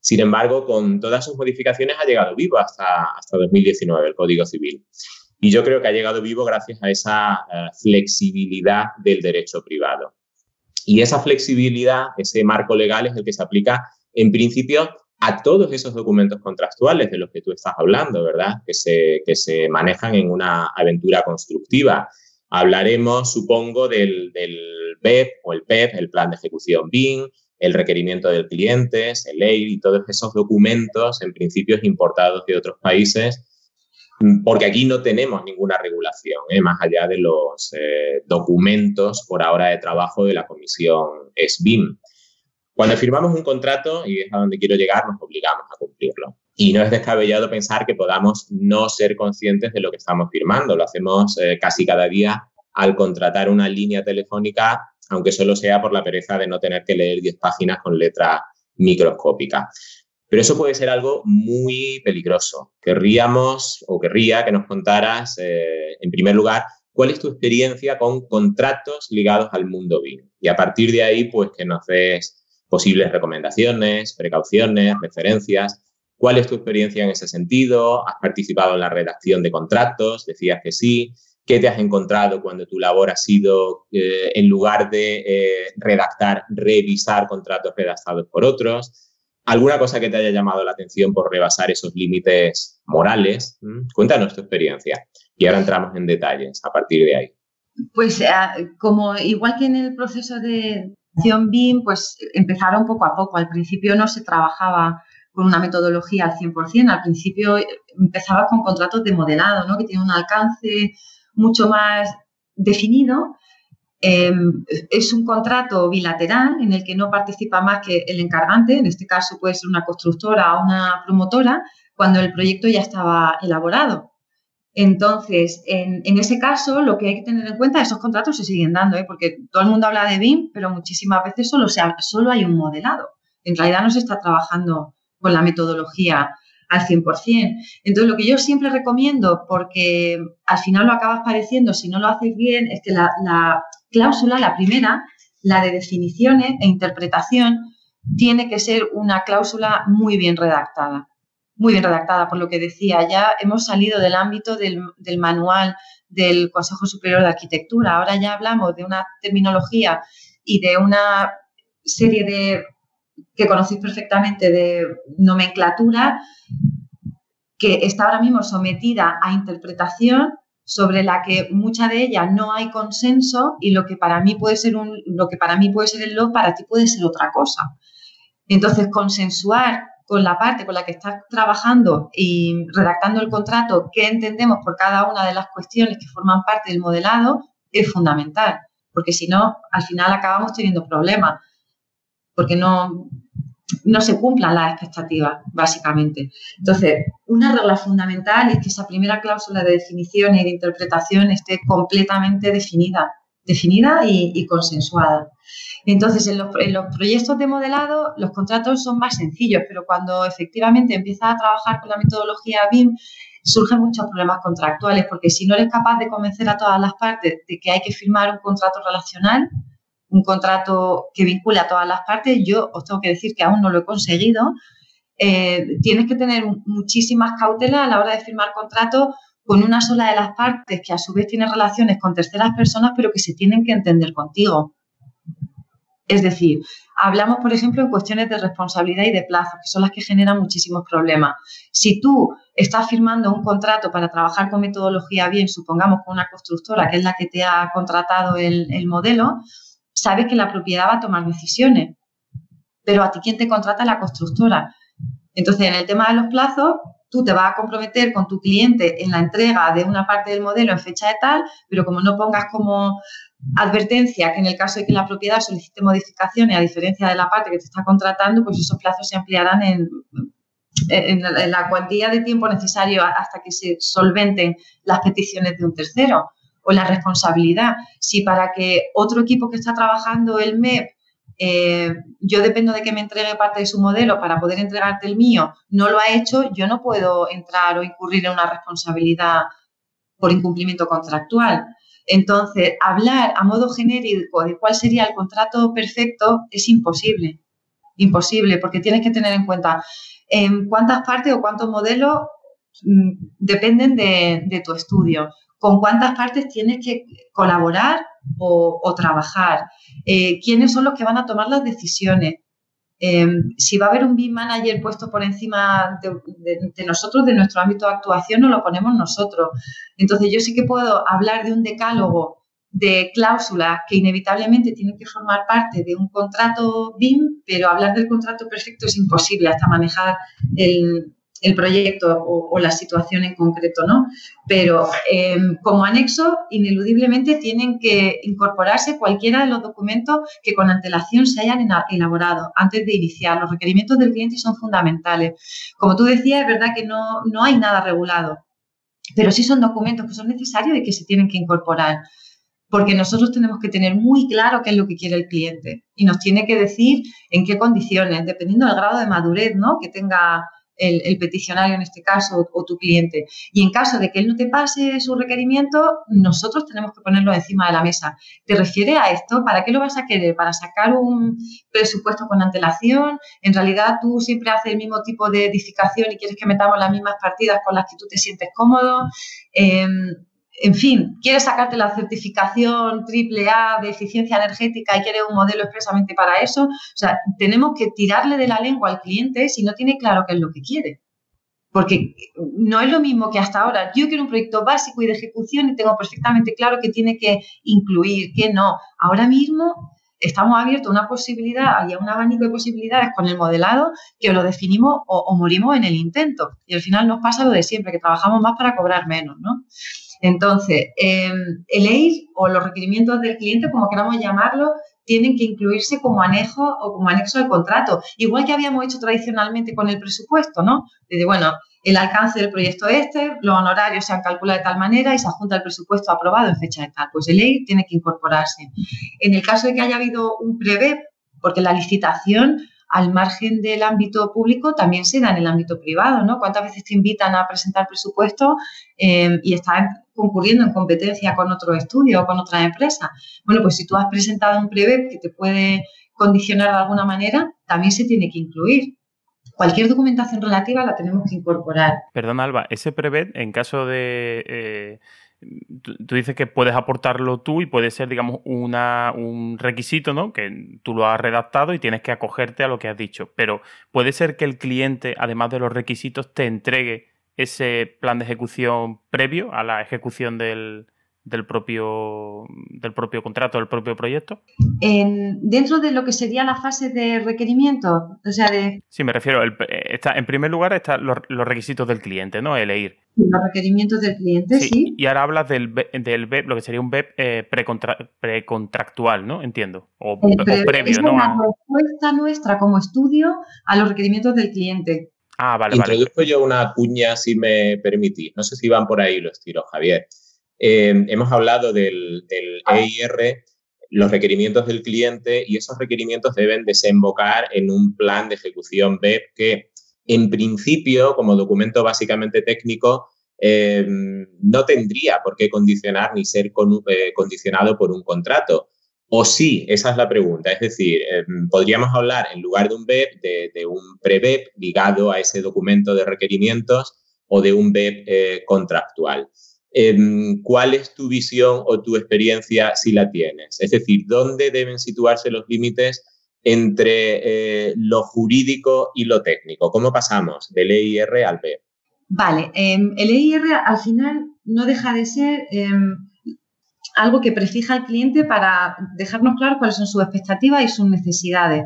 Sin embargo, con todas sus modificaciones ha llegado vivo hasta, hasta 2019 el Código Civil. Y yo creo que ha llegado vivo gracias a esa eh, flexibilidad del derecho privado. Y esa flexibilidad, ese marco legal es el que se aplica en principio a todos esos documentos contractuales de los que tú estás hablando, ¿verdad? Que se, que se manejan en una aventura constructiva. Hablaremos, supongo, del, del BEP o el PEP, el Plan de Ejecución BIM, el requerimiento del cliente, el EIR y todos esos documentos, en principio, importados de otros países, porque aquí no tenemos ninguna regulación, ¿eh? más allá de los eh, documentos por ahora de trabajo de la Comisión SBIM. Cuando firmamos un contrato, y es a donde quiero llegar, nos obligamos a cumplirlo. Y no es descabellado pensar que podamos no ser conscientes de lo que estamos firmando. Lo hacemos eh, casi cada día al contratar una línea telefónica, aunque solo sea por la pereza de no tener que leer 10 páginas con letra microscópica. Pero eso puede ser algo muy peligroso. Querríamos o querría que nos contaras, eh, en primer lugar, cuál es tu experiencia con contratos ligados al mundo BIM. Y a partir de ahí, pues que nos des posibles recomendaciones, precauciones, referencias. ¿Cuál es tu experiencia en ese sentido? ¿Has participado en la redacción de contratos? Decías que sí. ¿Qué te has encontrado cuando tu labor ha sido, eh, en lugar de eh, redactar, revisar contratos redactados por otros? ¿Alguna cosa que te haya llamado la atención por rebasar esos límites morales? ¿Mm? Cuéntanos tu experiencia y ahora entramos en detalles a partir de ahí. Pues ah, como igual que en el proceso de, BIM pues empezaron poco a poco. Al principio no se trabajaba con una metodología al 100%, al principio empezaba con contratos de modelado, ¿no? que tienen un alcance mucho más definido. Em, es un contrato bilateral en el que no participa más que el encargante, en este caso puede ser una constructora o una promotora, cuando el proyecto ya estaba elaborado. Entonces, en, ese caso, lo que hay que tener en cuenta, esos contratos se siguen dando, ¿eh? porque todo el mundo habla de BIM, pero muchísimas veces solo, solo hay un modelado. En realidad no se está trabajando con la metodología al 100%. Entonces, lo que yo siempre recomiendo, porque al final lo acabas pareciendo si no lo haces bien, es que la, la cláusula, la primera, la de definiciones e interpretación, tiene que ser una cláusula muy bien redactada muy bien redactada, por lo que decía. Ya hemos salido del ámbito del, manual del Consejo Superior de Arquitectura. Ahora ya hablamos de una terminología y de una serie de que conocéis perfectamente de nomenclatura que está ahora mismo sometida a interpretación sobre la que mucha de ella no hay consenso y lo que para mí puede ser un lo que para mí puede ser el lo para ti puede ser otra cosa. Entonces, consensuar con la parte con la que estás trabajando y redactando el contrato, qué entendemos por cada una de las cuestiones que forman parte del modelado, es fundamental, porque si no, al final acabamos teniendo problemas, porque no, no se cumplan las expectativas, básicamente. Entonces, una regla fundamental es que esa primera cláusula de definición y de interpretación esté completamente definida, definida y, consensuada. Entonces, en los, proyectos de modelado, los contratos son más sencillos, pero cuando efectivamente empiezas a trabajar con la metodología BIM, surgen muchos problemas contractuales, porque si no eres capaz de convencer a todas las partes de que hay que firmar un contrato relacional, un contrato que vincule a todas las partes. Yo os tengo que decir que aún no lo he conseguido. Eh, tienes que tener muchísimas cautelas a la hora de firmar contrato con una sola de las partes que a su vez tiene relaciones con terceras personas, pero que se tienen que entender contigo. Es decir, hablamos, por ejemplo, en cuestiones de responsabilidad y de plazo, que son las que generan muchísimos problemas. Si tú estás firmando un contrato para trabajar con metodología bien, supongamos con una constructora, que es la que te ha contratado el, el modelo, sabes que la propiedad va a tomar decisiones, pero a ti quién te contrata la constructora. Entonces, en el tema de los plazos, tú te vas a comprometer con tu cliente en la entrega de una parte del modelo en fecha de tal, pero como no pongas como advertencia que en el caso de que la propiedad solicite modificaciones a diferencia de la parte que te está contratando, pues esos plazos se ampliarán en, la cuantía de tiempo necesario hasta que se solventen las peticiones de un tercero o la responsabilidad. Si para que otro equipo que está trabajando el MEP, eh, yo dependo de que me entregue parte de su modelo para poder entregarte el mío, no lo ha hecho, yo no puedo entrar o incurrir en una responsabilidad por incumplimiento contractual. Entonces, hablar a modo genérico de cuál sería el contrato perfecto es imposible. Imposible, porque tienes que tener en cuenta en cuántas partes o cuántos modelos mm, dependen de, tu estudio con cuántas partes tienes que colaborar o, trabajar, eh, quiénes son los que van a tomar las decisiones. Em, si va a haber un BIM manager puesto por encima de, nosotros, de nuestro ámbito de actuación, no lo ponemos nosotros. Entonces, yo sí que puedo hablar de un decálogo de cláusulas que inevitablemente tienen que formar parte de un contrato BIM, pero hablar del contrato perfecto es imposible hasta manejar el, el proyecto o, la situación en concreto, ¿no? Pero em, como anexo, ineludiblemente tienen que incorporarse cualquiera de los documentos que con antelación se hayan elaborado antes de iniciar. Los requerimientos del cliente son fundamentales. Como tú decías, es verdad que no, no hay nada regulado, pero sí son documentos que son necesarios y que se tienen que incorporar porque nosotros tenemos que tener muy claro qué es lo que quiere el cliente y nos tiene que decir en qué condiciones, dependiendo del grado de madurez ¿no? que tenga el, peticionario en este caso o, tu cliente. Y en caso de que él no te pase su requerimiento, nosotros tenemos que ponerlo encima de la mesa. ¿Te refiere a esto? ¿Para qué lo vas a querer? ¿Para sacar un presupuesto con antelación? En realidad tú siempre haces el mismo tipo de edificación y quieres que metamos las mismas partidas con las que tú te sientes cómodo. Em, en fin, quieres sacarte la certificación triple A de eficiencia energética y quieres un modelo expresamente para eso. O sea, tenemos que tirarle de la lengua al cliente si no tiene claro qué es lo que quiere. Porque no es lo mismo que hasta ahora. Yo quiero un proyecto básico y de ejecución y tengo perfectamente claro qué tiene que incluir, qué no. Ahora mismo estamos abiertos a una posibilidad y un abanico de posibilidades con el modelado que lo definimos o morimos en el intento. Y al final nos pasa lo de siempre, que trabajamos más para cobrar menos, ¿no? Entonces, em, el EIR o los requerimientos del cliente, como queramos llamarlo, tienen que incluirse como anejo o como anexo al contrato, igual que habíamos hecho tradicionalmente con el presupuesto, ¿no? Desde, bueno, el alcance del proyecto este, los honorarios se han calculado de tal manera y se adjunta el presupuesto aprobado en fecha de tal. Pues el EIR tiene que incorporarse. En el caso de que haya habido un prevé, porque la licitación al margen del ámbito público también se da en el ámbito privado, ¿no? ¿Cuántas veces te invitan a presentar presupuesto em, y estás concurriendo en competencia con otro estudio o con otra empresa? Bueno, pues si tú has presentado un prevé que te puede condicionar de alguna manera, también se tiene que incluir. Cualquier documentación relativa la tenemos que incorporar. Perdón, Alba, ese prevé, en caso de... Eh, tú dices que puedes aportarlo tú y puede ser, digamos, una, un requisito, ¿no? Que tú lo has redactado y tienes que acogerte a lo que has dicho. Pero puede ser que el cliente, además de los requisitos, te entregue ese plan de ejecución previo a la ejecución del, del propio, del propio contrato, del propio proyecto? En, dentro de lo que sería la fase de requerimiento, o sea, de... Sí, me refiero, está, en primer lugar están los, requisitos del cliente, ¿no? El EIR. Los requerimientos del cliente, sí. Y ahora hablas del, del BEP, lo que sería un BEP eh, precontractual, ¿no? Entiendo. O, previo, ¿no? Es la respuesta nuestra como estudio a los requerimientos del cliente. Ah, vale, Introduzco yo una cuña, si me permitís. No sé si van por ahí los tiros, Javier. Eh, hemos hablado del, EIR, los requerimientos del cliente y esos requerimientos deben desembocar en un plan de ejecución BEP que en principio, como documento básicamente técnico, eh, no tendría por qué condicionar ni ser eh, condicionado por un contrato. O sí, esa es la pregunta. Es decir, podríamos hablar en lugar de un BEP de, un pre-BEP ligado a ese documento de requerimientos o de un BEP contractual. Em, ¿cuál es tu visión o tu experiencia si la tienes? Es decir, ¿dónde deben situarse los límites entre eh, lo jurídico y lo técnico? ¿Cómo pasamos del EIR al B? Vale, em, el EIR al final no deja de ser em, algo que prefija al cliente para dejarnos claro cuáles son sus expectativas y sus necesidades.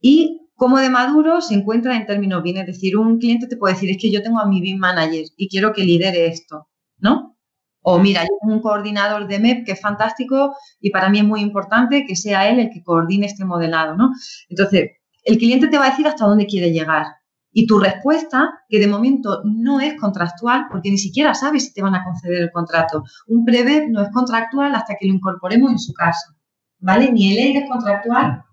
Y cómo de maduro se encuentra en términos bien. Es decir, un cliente te puede decir, es que yo tengo a mi BIM manager y quiero que lidere esto. ¿No? O mira, yo tengo un coordinador de MEP que es fantástico y para mí es muy importante que sea él el que coordine este modelado, ¿no? Entonces, el cliente te va a decir hasta dónde quiere llegar. Y tu respuesta, que de momento no es contractual, porque ni siquiera sabes si te van a conceder el contrato. Un pre no es contractual hasta que lo incorporemos en su caso. ¿Vale? Ni el EIR es contractual,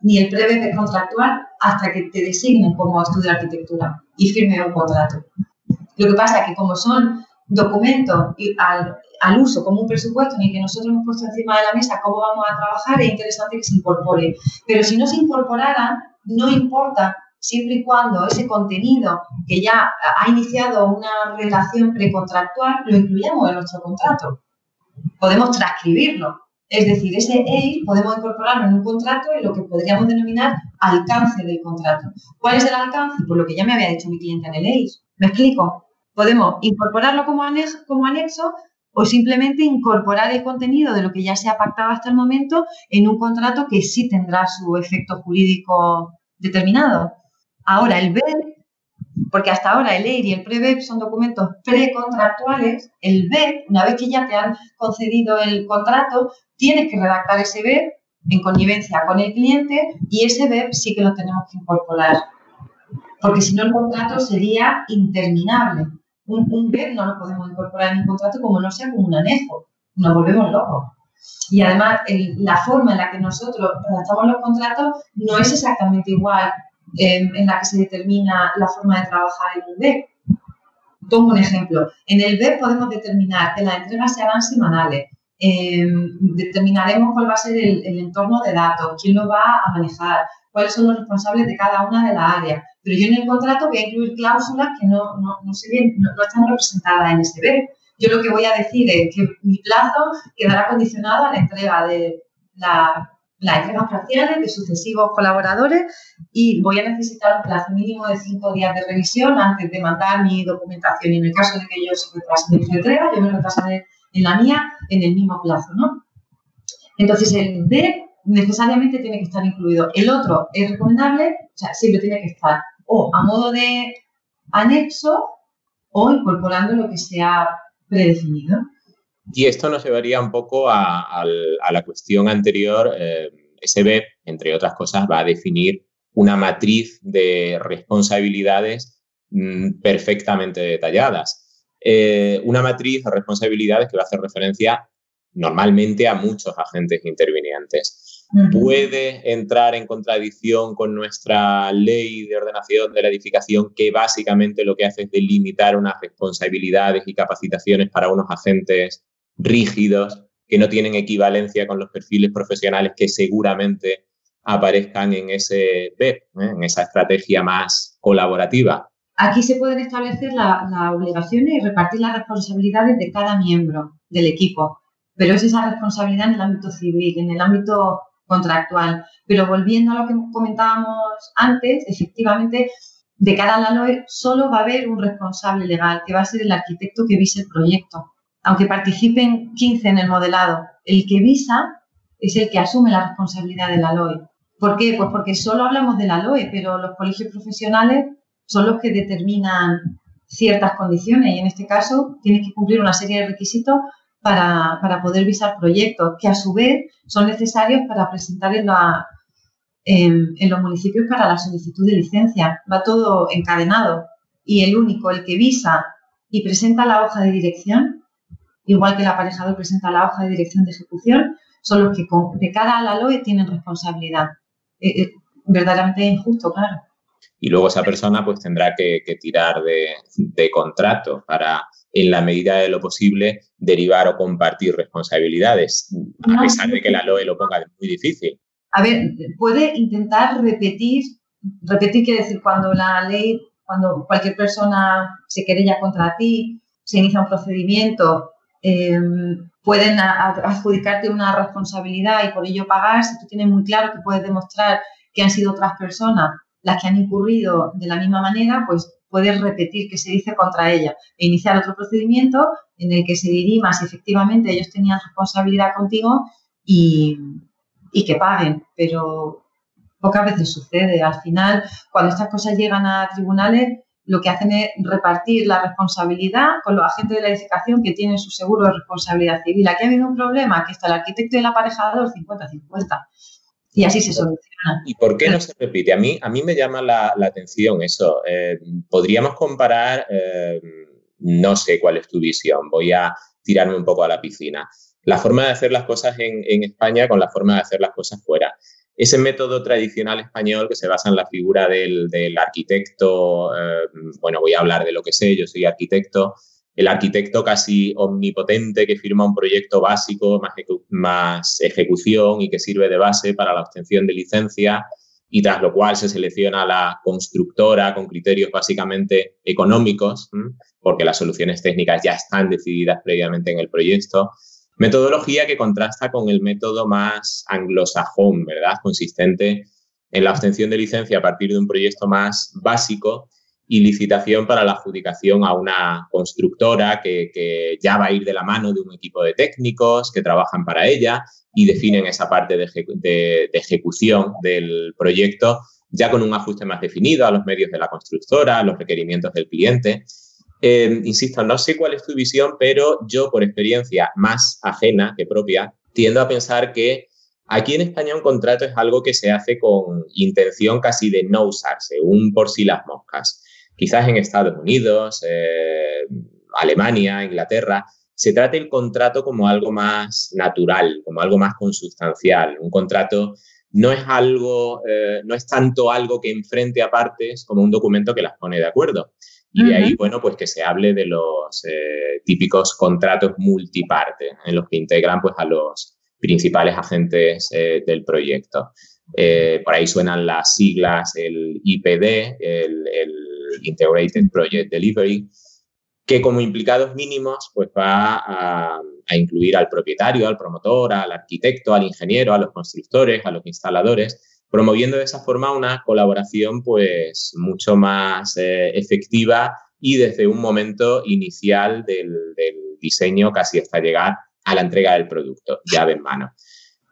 ni el pre es contractual hasta que te designen como estudio de arquitectura y firme un contrato. Lo que pasa es que como son documento al, al, uso como un presupuesto en el que nosotros hemos puesto encima de la mesa cómo vamos a trabajar, es interesante que se incorpore. Pero si no se incorporara, no importa, siempre y cuando ese contenido que ya ha iniciado una relación precontractual lo incluyamos en nuestro contrato. Podemos transcribirlo. Es decir, ese EIR podemos incorporarlo en un contrato en lo que podríamos denominar alcance del contrato. ¿Cuál es el alcance? Por lo que ya me había dicho mi cliente en el EIR. ¿Me explico? Podemos incorporarlo como anexo, o simplemente incorporar el contenido de lo que ya se ha pactado hasta el momento en un contrato que sí tendrá su efecto jurídico determinado. Ahora, el BEP, porque hasta ahora el EIR y el PREBEP son documentos precontractuales, el BEP, una vez que ya te han concedido el contrato, tienes que redactar ese BEP en connivencia con el cliente y ese BEP sí que lo tenemos que incorporar. Porque si no, el contrato sería interminable un, un no lo podemos incorporar en un contrato como no sea como un anejo. Nos volvemos locos. Y además, la forma en la que nosotros redactamos los contratos no es exactamente igual em, en la que se determina la forma de trabajar en un BEP. Tomo un ejemplo. En el BEP podemos determinar que las entregas se harán semanales. Em, determinaremos cuál va a ser el, el, entorno de datos, quién lo va a manejar, cuáles son los responsables de cada una de las áreas. Pero yo en el contrato voy a incluir cláusulas que no, no, no, no, están representadas en ese BEP. Yo lo que voy a decir es que mi plazo quedará condicionado a la entrega de la, las entregas parciales de sucesivos colaboradores y voy a necesitar un plazo mínimo de cinco días de revisión antes de mandar mi documentación. Y en el caso de que yo se retrase mi entrega, yo me retrasaré en la mía en el mismo plazo, ¿no? Entonces, el B necesariamente tiene que estar incluido. El otro es recomendable, o sea, siempre tiene que estar o a modo de anexo o incorporando lo que sea predefinido. Y esto nos llevaría un poco a, la cuestión anterior. Eh, SB, entre otras cosas, va a definir una matriz de responsabilidades mm, perfectamente detalladas. Eh, una matriz de responsabilidades que va a hacer referencia normalmente a muchos agentes intervinientes puede entrar en contradicción con nuestra ley de ordenación de la edificación, que básicamente lo que hace es delimitar unas responsabilidades y capacitaciones para unos agentes rígidos que no tienen equivalencia con los perfiles profesionales que seguramente aparezcan en ese BEP, ¿eh? en esa estrategia más colaborativa. Aquí se pueden establecer las obligaciones y repartir las responsabilidades de cada miembro del equipo, pero es esa responsabilidad en el ámbito civil, en el ámbito contractual. Pero volviendo a lo que comentábamos antes, efectivamente, de cara a la LOE solo va a haber un responsable legal, que va a ser el arquitecto que vise el proyecto. aunque participen 15 en el modelado, el que visa es el que asume la responsabilidad de la LOE. ¿Por qué? Pues porque solo hablamos de la LOE, pero los colegios profesionales son los que determinan ciertas condiciones y en este caso tienes que cumplir una serie de requisitos para, poder visar proyectos que a su vez son necesarios para presentar en, en, los municipios para la solicitud de licencia. Va todo encadenado y el único, el que visa y presenta la hoja de dirección, igual que el aparejador presenta la hoja de dirección de ejecución, son los que de cara a la LOE tienen responsabilidad. Eh, eh, verdaderamente injusto, claro. Y luego esa persona pues tendrá que, tirar de, de, contrato para, en la medida de lo posible, derivar o compartir responsabilidades, a pesar de que la LOE lo ponga muy difícil. A ver, puede intentar repetir, repetir quiere decir cuando la ley, cuando cualquier persona se querella contra ti, se inicia un procedimiento, em, pueden adjudicarte una responsabilidad y por ello pagar si tú tienes muy claro que puedes demostrar que han sido otras personas las que han incurrido de la misma manera, pues puedes repetir que se dice contra ella e iniciar otro procedimiento en el que se dirima si efectivamente ellos tenían responsabilidad contigo y, y que paguen. Pero pocas veces sucede. Al final, cuando estas cosas llegan a tribunales, lo que hacen es repartir la responsabilidad con los agentes de la edificación que tienen su seguro de responsabilidad civil. Aquí ha habido un problema, que está el arquitecto y el aparejador 50-50. Y así se soluciona. ¿Y por qué no se repite? A mí, a mí me llama la, atención eso. Eh, podríamos comparar, eh, no sé cuál es tu visión, voy a tirarme un poco a la piscina. La forma de hacer las cosas en, en España con la forma de hacer las cosas fuera ese método tradicional español que se basa en la figura del, arquitecto, eh, bueno, voy a hablar de lo que sé, yo soy arquitecto, el arquitecto casi omnipotente que firma un proyecto básico más, más ejecución y que sirve de base para la obtención de licencia y tras lo cual se selecciona la constructora con criterios básicamente económicos, porque las soluciones técnicas ya están decididas previamente en el proyecto Metodología que contrasta con el método más anglosajón, ¿verdad? Consistente en la obtención de licencia a partir de un proyecto más básico y licitación para la adjudicación a una constructora que, ya va a ir de la mano de un equipo de técnicos que trabajan para ella y definen esa parte de, ejecución del proyecto ya con un ajuste más definido a los medios de la constructora, los requerimientos del cliente Em, insisto, no sé cuál es tu visión, pero yo por experiencia más ajena que propia, tiendo a pensar que aquí en España un contrato es algo que se hace con intención casi de no usarse, un por si las moscas. Quizás en Estados Unidos, eh, Alemania, Inglaterra, se trata el contrato como algo más natural, como algo más consustancial. Un contrato no es algo, eh, no es tanto algo que enfrente a partes como un documento que las pone de acuerdo. Y de ahí, bueno, pues que se hable de los eh, típicos contratos multiparte, en los que integran pues a los principales agentes eh, del proyecto. Por ahí suenan las siglas, el IPD, el, Integrated Project Delivery, que como implicados mínimos pues va a, incluir al propietario, al promotor, al arquitecto, al ingeniero, a los constructores, a los instaladores, promoviendo de esa forma una colaboración pues mucho más eh, efectiva y desde un momento inicial del, diseño casi hasta llegar a la entrega del producto, llave en mano.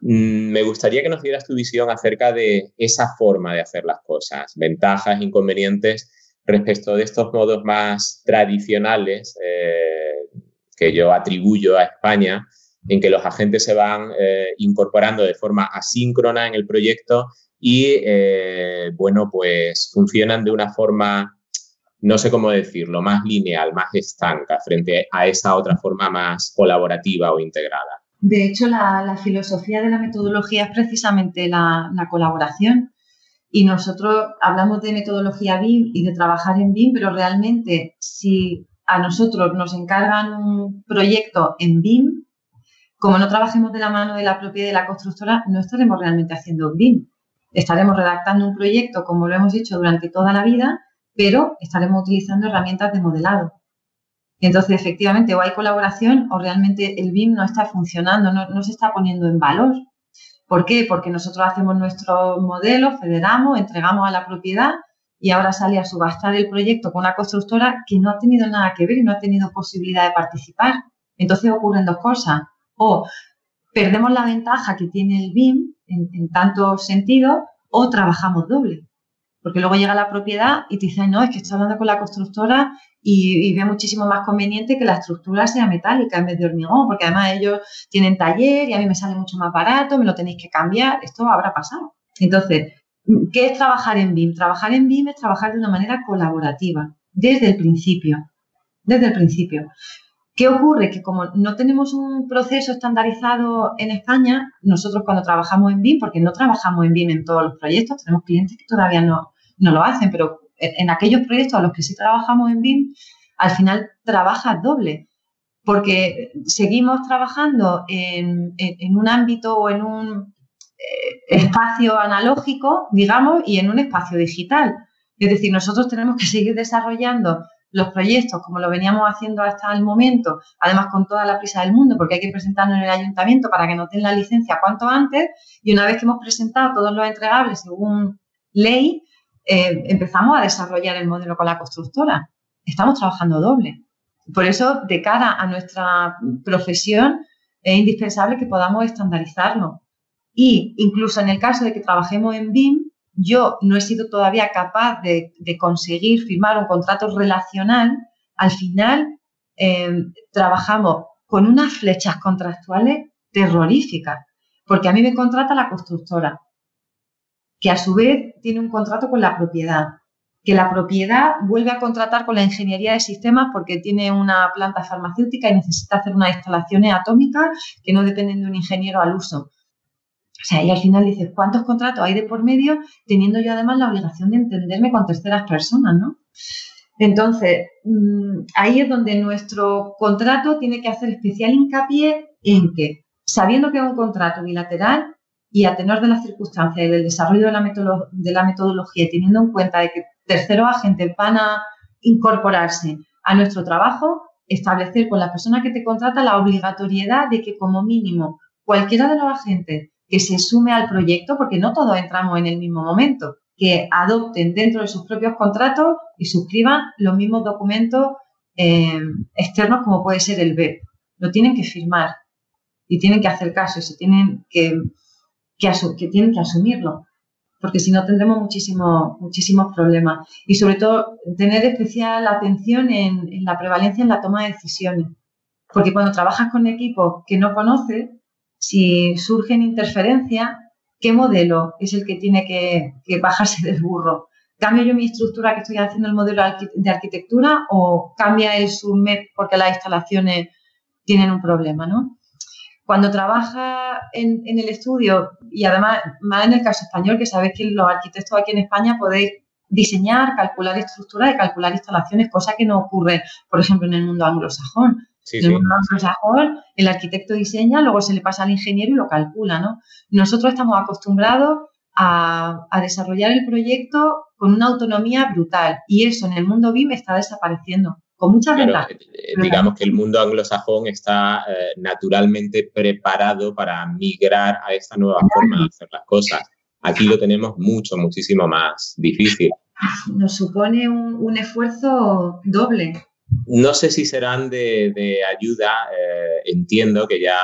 Mm, me gustaría que nos dieras tu visión acerca de esa forma de hacer las cosas, ventajas, inconvenientes respecto de estos modos más tradicionales eh, que yo atribuyo a España, en que los agentes se van eh, incorporando de forma asíncrona en el proyecto y, eh, bueno, pues funcionan de una forma, no sé cómo decirlo, más lineal, más estanca frente a esa otra forma más colaborativa o integrada. De hecho, la, filosofía de la metodología es precisamente la, colaboración. Y nosotros hablamos de metodología BIM y de trabajar en BIM, pero realmente si a nosotros nos encargan un proyecto en BIM, como no trabajemos de la mano de la propia de la constructora, no estaremos realmente haciendo BIM estaremos redactando un proyecto como lo hemos hecho durante toda la vida, pero estaremos utilizando herramientas de modelado. Entonces, efectivamente, o hay colaboración o realmente el BIM no está funcionando, no, se está poniendo en valor. ¿Por qué? Porque nosotros hacemos nuestro modelo, federamos, entregamos a la propiedad y ahora sale a subastar el proyecto con una constructora que no ha tenido nada que ver y no ha tenido posibilidad de participar. Entonces ocurren dos cosas. O perdemos la ventaja que tiene el BIM en, en tantos sentidos o trabajamos doble. Porque luego llega la propiedad y te dicen, no, es que estoy hablando con la constructora y, ve muchísimo más conveniente que la estructura sea metálica en vez de hormigón, porque además ellos tienen taller y a mí me sale mucho más barato, me lo tenéis que cambiar, esto habrá pasado. Entonces, ¿qué es trabajar en BIM? Trabajar en BIM es trabajar de una manera colaborativa, desde el principio, desde el principio. ¿Qué ocurre? Que como no tenemos un proceso estandarizado en España, nosotros cuando trabajamos en BIM, porque no trabajamos en BIM en todos los proyectos, tenemos clientes que todavía no, no lo hacen, pero en aquellos proyectos a los que sí trabajamos en BIM, al final trabajas doble, porque seguimos trabajando en, un ámbito o en un eh, espacio analógico, digamos, y en un espacio digital. Es decir, nosotros tenemos que seguir desarrollando los proyectos como lo veníamos haciendo hasta el momento, además con toda la prisa del mundo, porque hay que presentarnos en el ayuntamiento para que nos den la licencia cuanto antes, y una vez que hemos presentado todos los entregables según ley, eh, empezamos a desarrollar el modelo con la constructora. Estamos trabajando doble. Por eso, de cara a nuestra profesión, es indispensable que podamos estandarizarlo. Y incluso en el caso de que trabajemos en BIM, yo no he sido todavía capaz de, conseguir firmar un contrato relacional. Al final, eh, trabajamos con unas flechas contractuales terroríficas, porque a mí me contrata la constructora, que a su vez tiene un contrato con la propiedad, que la propiedad vuelve a contratar con la ingeniería de sistemas porque tiene una planta farmacéutica y necesita hacer unas instalaciones atómicas que no dependen de un ingeniero al uso. O sea, y al final dices, ¿cuántos contratos hay de por medio teniendo yo además la obligación de entenderme con terceras personas, ¿no? Entonces, mm, ahí es donde nuestro contrato tiene que hacer especial hincapié en que, sabiendo que es un contrato bilateral, y a tenor de las circunstancias y del desarrollo de la, de la metodología teniendo en cuenta de que terceros agentes van a incorporarse a nuestro trabajo, establecer con la persona que te contrata la obligatoriedad de que como mínimo cualquiera de los agentes que se sume al proyecto, porque no todos entramos en el mismo momento, que adopten dentro de sus propios contratos y suscriban los mismos documentos eh, externos como puede ser el BEP. Lo tienen que firmar y tienen que hacer caso y se tienen que que, tienen que asumirlo, porque si no tendremos muchísimo, muchísimos problemas. Y sobre todo, tener especial atención en, la prevalencia en la toma de decisiones, porque cuando trabajas con equipos que no conoces, si surgen interferencias, ¿qué modelo es el que tiene que, bajarse del burro? ¿Cambio yo mi estructura que estoy haciendo el modelo de arquitectura o cambia el submet porque las instalaciones tienen un problema, ¿no? Cuando trabaja en, el estudio, y además más en el caso español, que sabéis que los arquitectos aquí en España podéis diseñar, calcular estructuras y calcular instalaciones, cosa que no ocurre, por ejemplo, en el mundo anglosajón. en el mundo anglosajón, el arquitecto diseña, luego se le pasa al ingeniero y lo calcula, ¿no? Nosotros estamos acostumbrados a, a, desarrollar el proyecto con una autonomía brutal y eso en el mundo BIM está desapareciendo con muchas ventajas. Eh, digamos que el mundo anglosajón está eh, naturalmente preparado para migrar a esta nueva forma de hacer las cosas. Aquí lo tenemos mucho, muchísimo más difícil. Nos supone un, esfuerzo doble. No sé si serán de, ayuda. Eh, entiendo que ya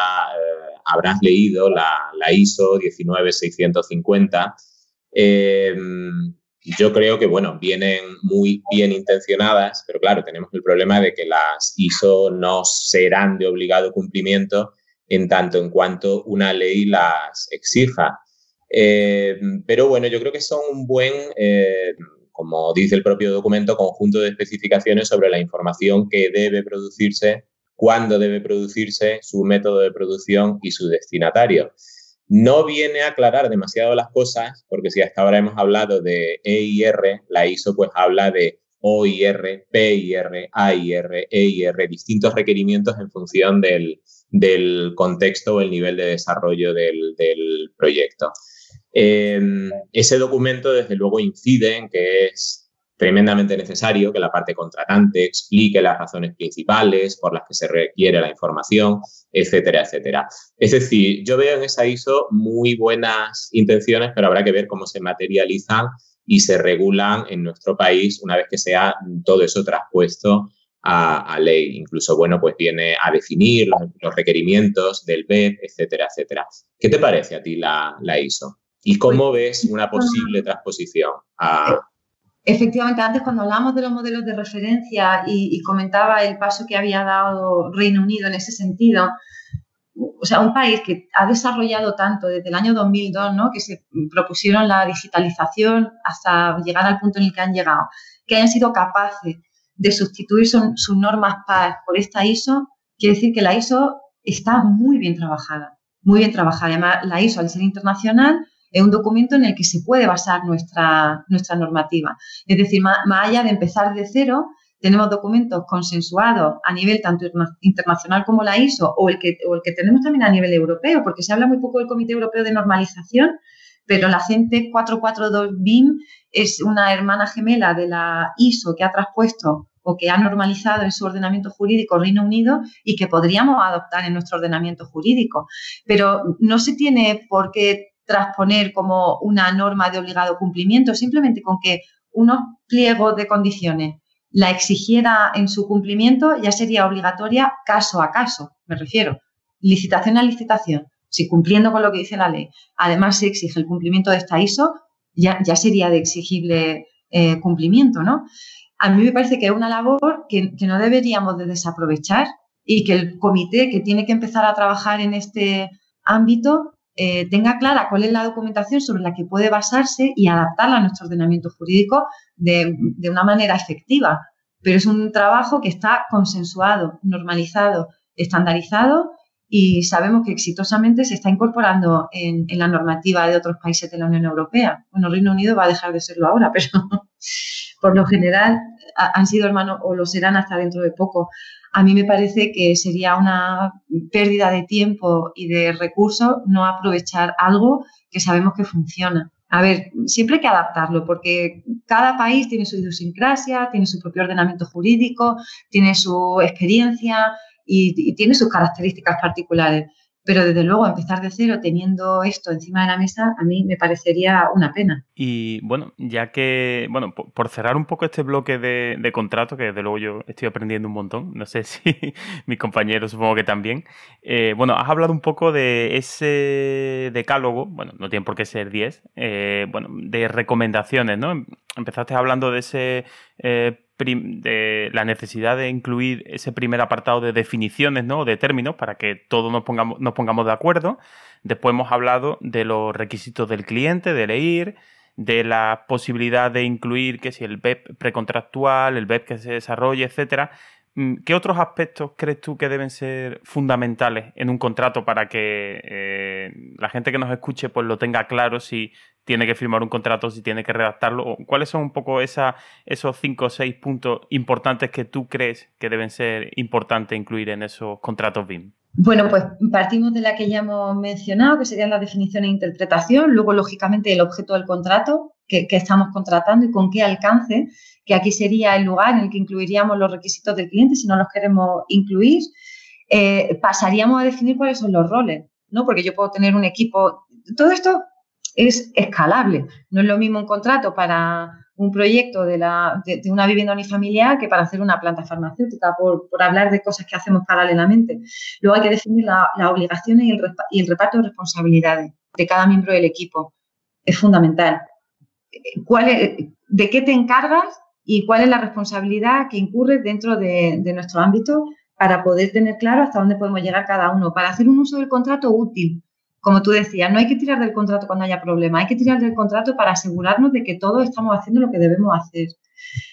habrás leído la, la ISO 19650. Eh, yo creo que, bueno, vienen muy bien intencionadas, pero claro, tenemos el problema de que las ISO no serán de obligado cumplimiento en tanto en cuanto una ley las exija. Eh, pero bueno, yo creo que son un buen, eh, como dice el propio documento, conjunto de especificaciones sobre la información que debe producirse, cuándo debe producirse, su método de producción y su destinatario. No viene a aclarar demasiado las cosas, porque si hasta ahora hemos hablado de EIR, la ISO pues habla de OIR, PIR, AIR, EIR, distintos requerimientos en función del, contexto o el nivel de desarrollo del, proyecto. Em, ese documento, desde luego, incide en que es tremendamente necesario que la parte contratante explique las razones principales por las que se requiere la información, etcétera, etcétera. Es decir, yo veo en esa ISO muy buenas intenciones, pero habrá que ver cómo se materializan y se regulan en nuestro país una vez que sea todo eso traspuesto a, ley. Incluso, bueno, pues viene a definir los, requerimientos del BEP, etcétera, etcétera. ¿Qué te parece a ti la, ISO? ¿Y cómo pues, ves una posible transposición a, Efectivamente, antes cuando hablamos de los modelos de referencia y, comentaba el paso que había dado Reino Unido en ese sentido, o sea, un país que ha desarrollado tanto desde el año 2002, ¿no? que se propusieron la digitalización hasta llegar al punto en el que han llegado, que hayan sido capaces de sustituir sus normas PAS por esta ISO, quiere decir que la ISO está muy bien trabajada, muy bien trabajada. Además, la ISO, al ser internacional, es un documento en el que se puede basar nuestra, nuestra normativa. Es decir, más, allá de empezar de cero, tenemos documentos consensuados a nivel tanto internacional como la ISO o el, que, o el que tenemos también a nivel europeo, porque se habla muy poco del Comité Europeo de Normalización, pero la CENTE 442 BIM es una hermana gemela de la ISO que ha traspuesto o que ha normalizado en su ordenamiento jurídico Reino Unido y que podríamos adoptar en nuestro ordenamiento jurídico. Pero no se tiene por qué transponer como una norma de obligado cumplimiento, simplemente con que unos pliegos de condiciones la exigiera en su cumplimiento ya sería obligatoria caso a caso, me refiero, licitación a licitación. Si cumpliendo con lo que dice la ley, además se exige el cumplimiento de esta ISO, ya, ya sería de exigible eh, cumplimiento, ¿no? A mí me parece que es una labor que, que no deberíamos de desaprovechar y que el comité que tiene que empezar a trabajar en este ámbito eh, tenga clara cuál es la documentación sobre la que puede basarse y adaptarla a nuestro ordenamiento jurídico de, una manera efectiva. Pero es un trabajo que está consensuado, normalizado, estandarizado y sabemos que exitosamente se está incorporando en, la normativa de otros países de la Unión Europea. Bueno, Reino Unido va a dejar de serlo ahora, *laughs* pero por lo general han sido hermanos o lo serán hasta dentro de poco a mí me parece que sería una pérdida de tiempo y de recursos no aprovechar algo que sabemos que funciona. A ver, siempre hay que adaptarlo porque cada país tiene su idiosincrasia, tiene su propio ordenamiento jurídico, tiene su experiencia y, tiene sus características particulares. Pero desde luego empezar de cero teniendo esto encima de la mesa a mí me parecería una pena. Y bueno, ya que, bueno, por, cerrar un poco este bloque de, contrato, que desde luego yo estoy aprendiendo un montón, no sé *laughs* si mis compañeros supongo que también, eh, bueno, has hablado un poco de ese decálogo, bueno, no tiene por qué ser 10, eh, bueno, de recomendaciones, ¿no? Empezaste hablando de ese... Eh, de la necesidad de incluir ese primer apartado de definiciones, ¿no? De términos para que todos nos pongamos, nos pongamos de acuerdo. Después hemos hablado de los requisitos del cliente, de leer, de la posibilidad de incluir que si el BEP precontractual, el BEP que se desarrolle, etcétera. Mm, ¿Qué otros aspectos crees tú que deben ser fundamentales en un contrato para que eh, la gente que nos escuche pues lo tenga claro si tiene que firmar un contrato, si tiene que redactarlo? ¿Cuáles son un poco esa, esos cinco o seis puntos importantes que tú crees que deben ser importantes incluir en esos contratos BIM? Bueno, pues partimos de la que ya hemos mencionado, que serían la definición e interpretación, luego, lógicamente, el objeto del contrato que, estamos contratando y con qué alcance, que aquí sería el lugar en el que incluiríamos los requisitos del cliente si no los queremos incluir. Eh, pasaríamos a definir cuáles son los roles, ¿no? Porque yo puedo tener un equipo. Todo esto es escalable. No es lo mismo un contrato para un proyecto de, la, de, una vivienda unifamiliar que para hacer una planta farmacéutica, por, hablar de cosas que hacemos paralelamente. Luego hay que definir las obligaciones y el, reparto de responsabilidades de cada miembro del equipo. Es fundamental. ¿Cuál ¿De qué te encargas y cuál es la responsabilidad que incurre dentro de, de nuestro ámbito para poder tener claro hasta dónde podemos llegar cada uno, para hacer un uso del contrato útil, como tú decías, no hay que tirar del contrato cuando haya problema, hay que tirar del contrato para asegurarnos de que todos estamos haciendo lo que debemos hacer.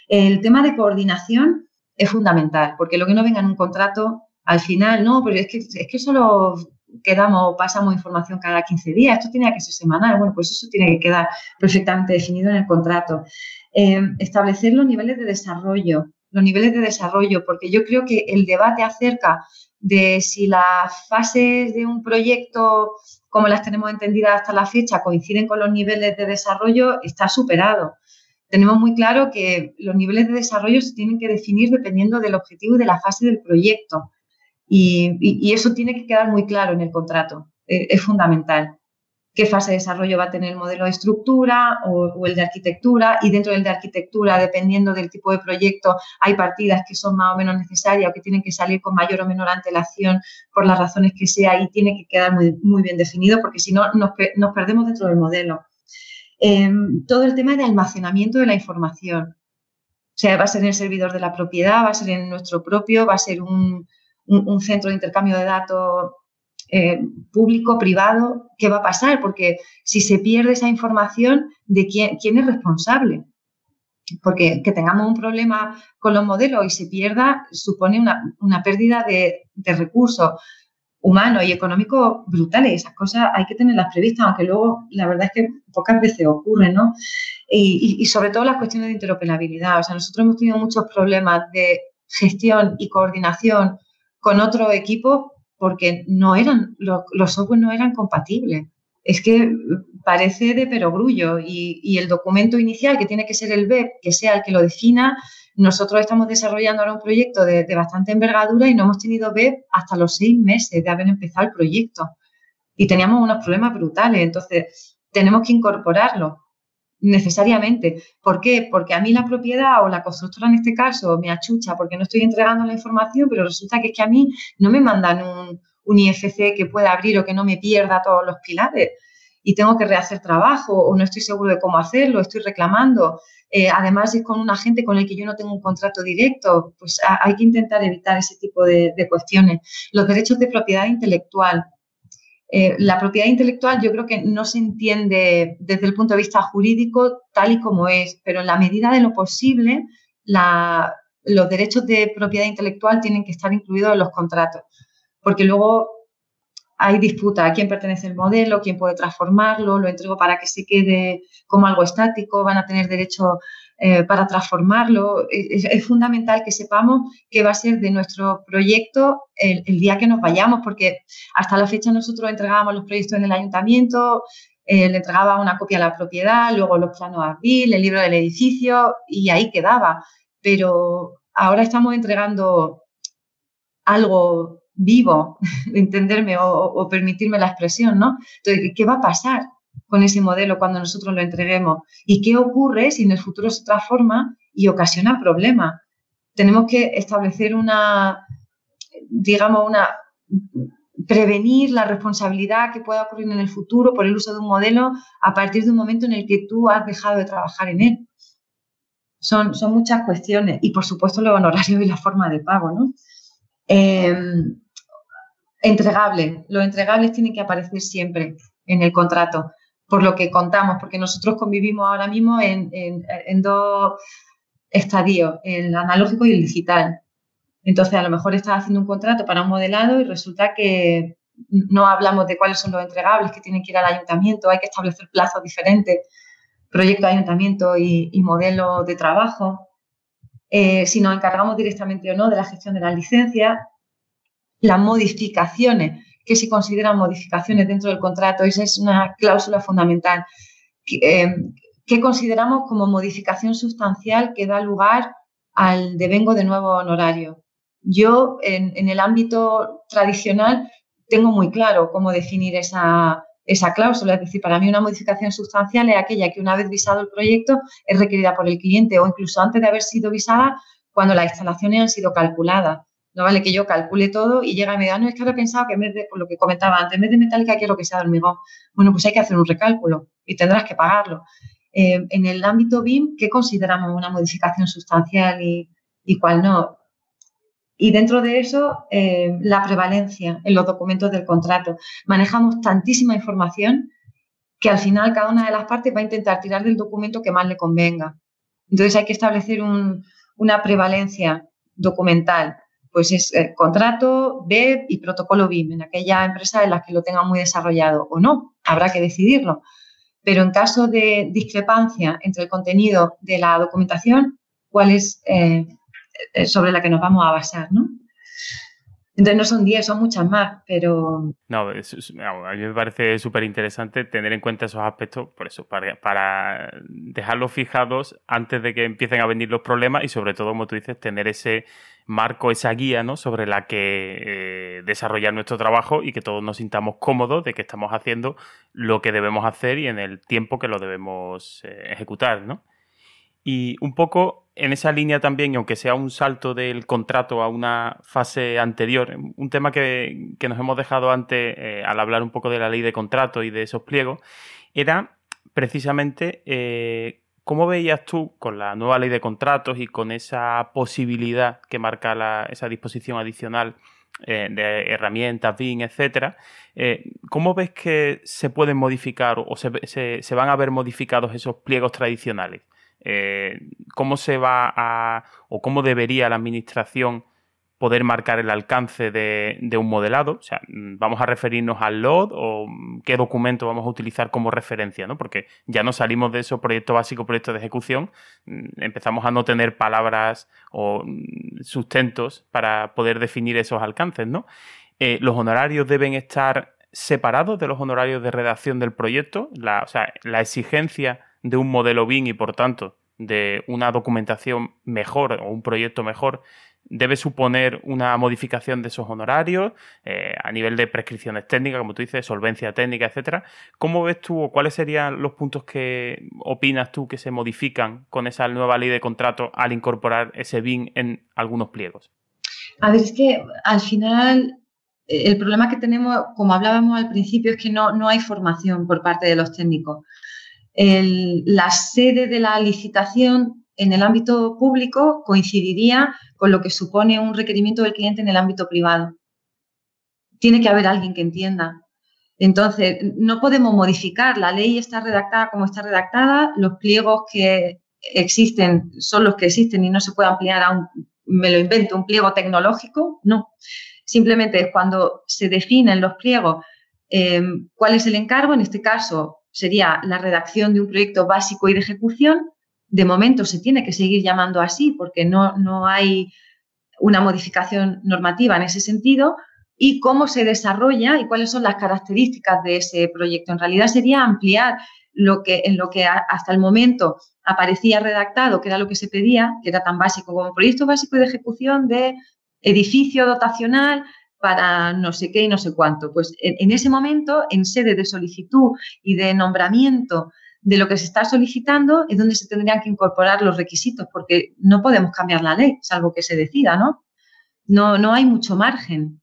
El tema de coordinación es fundamental, porque lo que no venga en un contrato, al final, no, pero es que, es que solo quedamos, pasamos información cada 15 días, esto tiene que ser semanal, bueno, pues eso tiene que quedar perfectamente definido en el contrato. Eh, establecer los niveles de desarrollo, los niveles de desarrollo, porque yo creo que el debate acerca de si las fases de un proyecto como las tenemos entendidas hasta la fecha, coinciden con los niveles de desarrollo, está superado. Tenemos muy claro que los niveles de desarrollo se tienen que definir dependiendo del objetivo y de la fase del proyecto. Y, eso tiene que quedar muy claro en el contrato. E, es fundamental. Qué fase de desarrollo va a tener el modelo de estructura o, el de arquitectura y dentro del de arquitectura, dependiendo del tipo de proyecto, hay partidas que son más o menos necesarias o que tienen que salir con mayor o menor antelación por las razones que sea y tiene que quedar muy, bien definido porque si no nos, perdemos dentro del modelo. Em, todo el tema de almacenamiento de la información. O sea, va a ser en el servidor de la propiedad, va a ser en nuestro propio, va a ser un centro de intercambio de datos eh, público, privado, ¿qué va a pasar? Porque si se pierde esa información, ¿de quién, quién es responsable? Porque que tengamos un problema con los modelos y se pierda supone una, pérdida de, recursos humanos y económicos brutales. Esas cosas hay que tenerlas previstas, aunque luego la verdad es que pocas veces ocurren, ¿no? Y, y, sobre todo las cuestiones de interoperabilidad. O sea, nosotros hemos tenido muchos problemas de gestión y coordinación con otro equipo porque no eran, los software no eran compatibles. Es que parece de perogrullo y, el documento inicial, que tiene que ser el BEP, que sea el que lo defina, nosotros estamos desarrollando ahora un proyecto de, bastante envergadura y no hemos tenido BEP hasta los seis meses de haber empezado el proyecto. Y teníamos unos problemas brutales, entonces tenemos que incorporarlo necesariamente. ¿Por qué? Porque a mí la propiedad o la constructora en este caso me achucha porque no estoy entregando la información, pero resulta que es que a mí no me mandan un, IFC que pueda abrir o que no me pierda todos los pilares y tengo que rehacer trabajo o no estoy seguro de cómo hacerlo, estoy reclamando. Eh, además, es con un agente con el que yo no tengo un contrato directo, pues hay que intentar evitar ese tipo de cuestiones. Los derechos de propiedad intelectual. Eh, la propiedad intelectual yo creo que no se entiende desde el punto de vista jurídico tal y como es, pero en la medida de lo posible, los derechos de propiedad intelectual tienen que estar incluidos en los contratos, porque luego hay disputa a quién pertenece el modelo, quién puede transformarlo, lo entrego para que se quede como algo estático, van a tener derecho eh, para transformarlo. Es, fundamental que sepamos qué va a ser de nuestro proyecto el, día que nos vayamos, porque hasta la fecha nosotros entregábamos los proyectos en el ayuntamiento, eh, le entregaba una copia a la propiedad, luego los planos abril, el libro del edificio y ahí quedaba. Pero ahora estamos entregando algo vivo, *laughs* entenderme o, o, permitirme la expresión, ¿no? Entonces, ¿qué va a pasar? Con ese modelo cuando nosotros lo entreguemos? ¿Y qué ocurre si en el futuro se transforma y ocasiona problemas? Tenemos que establecer una, digamos, una prevenir la responsabilidad que pueda ocurrir en el futuro por el uso de un modelo a partir de un momento en el que tú has dejado de trabajar en él. Son, son muchas cuestiones y, por supuesto, los honorarios y la forma de pago, ¿no? Eh, entregable. Los entregables tienen que aparecer siempre en el contrato por lo que contamos, porque nosotros convivimos ahora mismo en, dos estadios, el analógico y el digital. Entonces, a lo mejor estás haciendo un contrato para un modelado y resulta que no hablamos de cuáles son los entregables que tienen que ir al ayuntamiento, hay que establecer plazos diferentes, proyecto de ayuntamiento y, modelo de trabajo. Eh, si nos encargamos directamente o no de la gestión de las licencias, las modificaciones que se consideran modificaciones dentro del contrato. Esa es una cláusula fundamental. Eh, ¿Qué consideramos como modificación sustancial que da lugar al devengo de nuevo honorario? Yo, en, el ámbito tradicional, tengo muy claro cómo definir esa, esa cláusula. Es decir, para mí una modificación sustancial es aquella que una vez visado el proyecto es requerida por el cliente o incluso antes de haber sido visada cuando las instalaciones han sido calculadas. No vale que yo calcule todo y llega y me diga, no, es que ahora he pensado que en vez de, por lo que comentaba antes, en vez de metálica quiero que sea de hormigón. Bueno, pues hay que hacer un recálculo y tendrás que pagarlo. Eh, en el ámbito BIM, ¿qué consideramos una modificación sustancial y, cuál no? Y dentro de eso, eh, la prevalencia en los documentos del contrato. Manejamos tantísima información que al final cada una de las partes va a intentar tirar del documento que más le convenga. Entonces hay que establecer una prevalencia documental pues es eh, contrato, BEP y protocolo BIM, en aquella empresa en la que lo tengan muy desarrollado o no, habrá que decidirlo. Pero en caso de discrepancia entre el contenido de la documentación, ¿cuál es eh, sobre la que nos vamos a basar? ¿no? Entonces no son 10, son muchas más, pero... No, a mí me parece súper interesante tener en cuenta esos aspectos, por eso, para, para, dejarlos fijados antes de que empiecen a venir los problemas y sobre todo, como tú dices, tener ese marco, esa guía ¿no? sobre la que eh, desarrollar nuestro trabajo y que todos nos sintamos cómodos de que estamos haciendo lo que debemos hacer y en el tiempo que lo debemos eh, ejecutar. ¿no? Y un poco en esa línea también, aunque sea un salto del contrato a una fase anterior, un tema que, nos hemos dejado antes eh, al hablar un poco de la ley de contrato y de esos pliegos, era precisamente cómo veías tú con la nueva ley de contratos y con esa posibilidad que marca esa disposición adicional eh, de herramientas, BIM, etcétera, ¿cómo ves que se pueden modificar o se van a ver modificados esos pliegos tradicionales? Eh, cómo se va a o cómo debería la administración poder marcar el alcance de, un modelado. O sea, vamos a referirnos al LOD o qué documento vamos a utilizar como referencia, ¿no? Porque ya no salimos de eso proyecto básico, proyecto de ejecución, mm, empezamos a no tener palabras o mm, sustentos para poder definir esos alcances, ¿no? Eh, los honorarios deben estar separados de los honorarios de redacción del proyecto. O sea, la exigencia de un modelo BIM y por tanto de una documentación mejor o un proyecto mejor debe suponer una modificación de esos honorarios eh, a nivel de prescripciones técnicas, como tú dices, solvencia técnica, etcétera. ¿Cómo ves tú o cuáles serían los puntos que opinas tú que se modifican con esa nueva ley de contrato al incorporar ese BIM en algunos pliegos? A ver, es que al final eh, el problema que tenemos, como hablábamos al principio, es que no, no hay formación por parte de los técnicos la sede de la licitación en el ámbito público coincidiría con lo que supone un requerimiento del cliente en el ámbito privado. Tiene que haber alguien que entienda. Entonces, no podemos modificar. La ley está redactada como está redactada. Los pliegos que existen son los que existen y no se puede ampliar a un, me lo invento, un pliego tecnológico. No. Simplemente es cuando se definen los pliegos eh, cuál es el encargo. En este caso, sería la redacción de un proyecto básico y de ejecución. De momento se tiene que seguir llamando así porque no, no hay una modificación normativa en ese sentido y cómo se desarrolla y cuáles son las características de ese proyecto. En realidad sería ampliar lo que, en lo que hasta el momento aparecía redactado, que era lo que se pedía, que era tan básico como proyecto básico de ejecución de edificio dotacional para no sé qué y no sé cuánto. Pues en, ese momento, en sede de solicitud y de nombramiento de lo que se está solicitando, es donde se tendrían que incorporar los requisitos, porque no podemos cambiar la ley, salvo que se decida, ¿no? No, no hay mucho margen.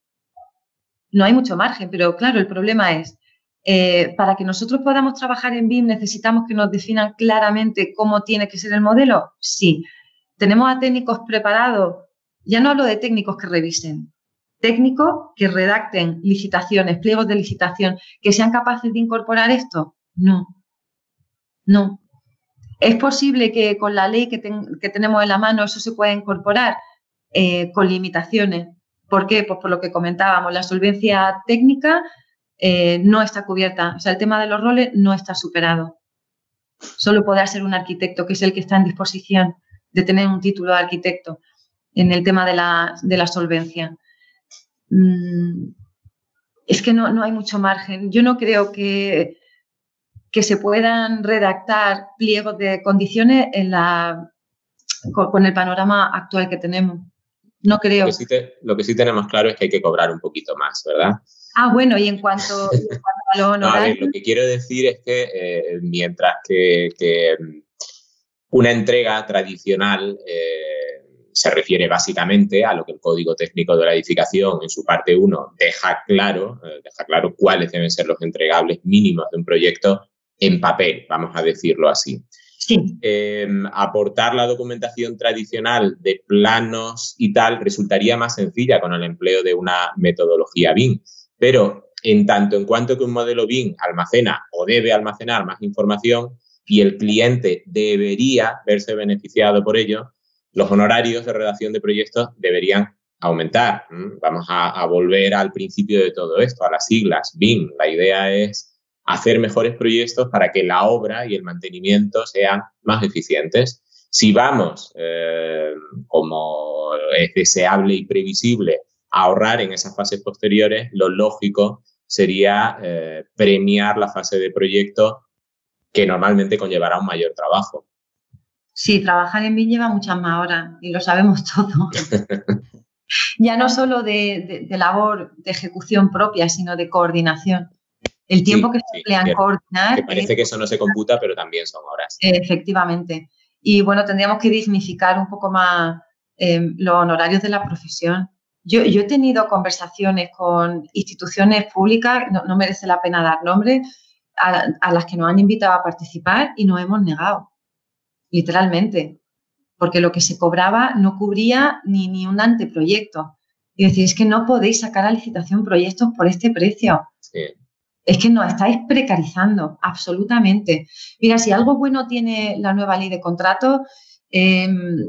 No hay mucho margen, pero claro, el problema es, eh, para que nosotros podamos trabajar en BIM, necesitamos que nos definan claramente cómo tiene que ser el modelo. Sí. Tenemos a técnicos preparados, ya no hablo de técnicos que revisen, técnicos que redacten licitaciones, pliegos de licitación, que sean capaces de incorporar esto? No, no. ¿Es posible que con la ley que, tenemos en la mano eso se pueda incorporar eh, con limitaciones? ¿Por qué? Pues por lo que comentábamos, la solvencia técnica eh, no está cubierta. O sea, el tema de los roles no está superado. Solo podrá ser un arquitecto, que es el que está en disposición de tener un título de arquitecto en el tema de la solvencia. Mm, es que no, hay mucho margen. Yo no creo que, que se puedan redactar pliegos de condiciones en la, con, el panorama actual que tenemos. No creo. Lo que, sí tenemos claro es que hay que cobrar un poquito más, ¿verdad? Ah, bueno, y en cuanto, a lo lo que quiero decir es que eh, mientras que, mm, una entrega tradicional eh, se refiere básicamente a lo que el código técnico de la edificación en su parte 1 deja claro, eh, deja claro cuáles deben ser los entregables mínimos de un proyecto en papel, vamos a decirlo así. Em, aportar la documentación tradicional de planos y tal resultaría más sencilla con el empleo de una metodología BIM, pero en tanto en cuanto que un modelo BIM almacena o debe almacenar más información y el cliente debería verse beneficiado por ello, los honorarios de redacción de proyectos deberían aumentar. Vamos a, volver al principio de todo esto, a las siglas BIM. La idea es hacer mejores proyectos para que la obra y el mantenimiento sean más eficientes. Si vamos, eh, como es deseable y previsible, a ahorrar en esas fases posteriores, lo lógico sería eh, premiar la fase de proyecto que normalmente conllevará un mayor trabajo. Sí, trabajar en BIM lleva muchas más horas y lo sabemos todo. *laughs* Ya no solo de, labor de ejecución propia, sino de coordinación. El tiempo que se emplea en coordinar. Que parece que eso no se computa, pero también son horas. Efectivamente. Y bueno, tendríamos que dignificar un poco más em, los honorarios de la profesión. Yo, he tenido conversaciones con instituciones públicas, no, merece la pena dar nombre, a, las que nos han invitado a participar y nos hemos negado, literalmente, porque lo que se cobraba no cubría ni, ni un anteproyecto. Y decir, es que no podéis sacar a licitación proyectos por este precio. Es que nos estáis precarizando, absolutamente. Mira, si algo bueno tiene la nueva ley de contratos, em,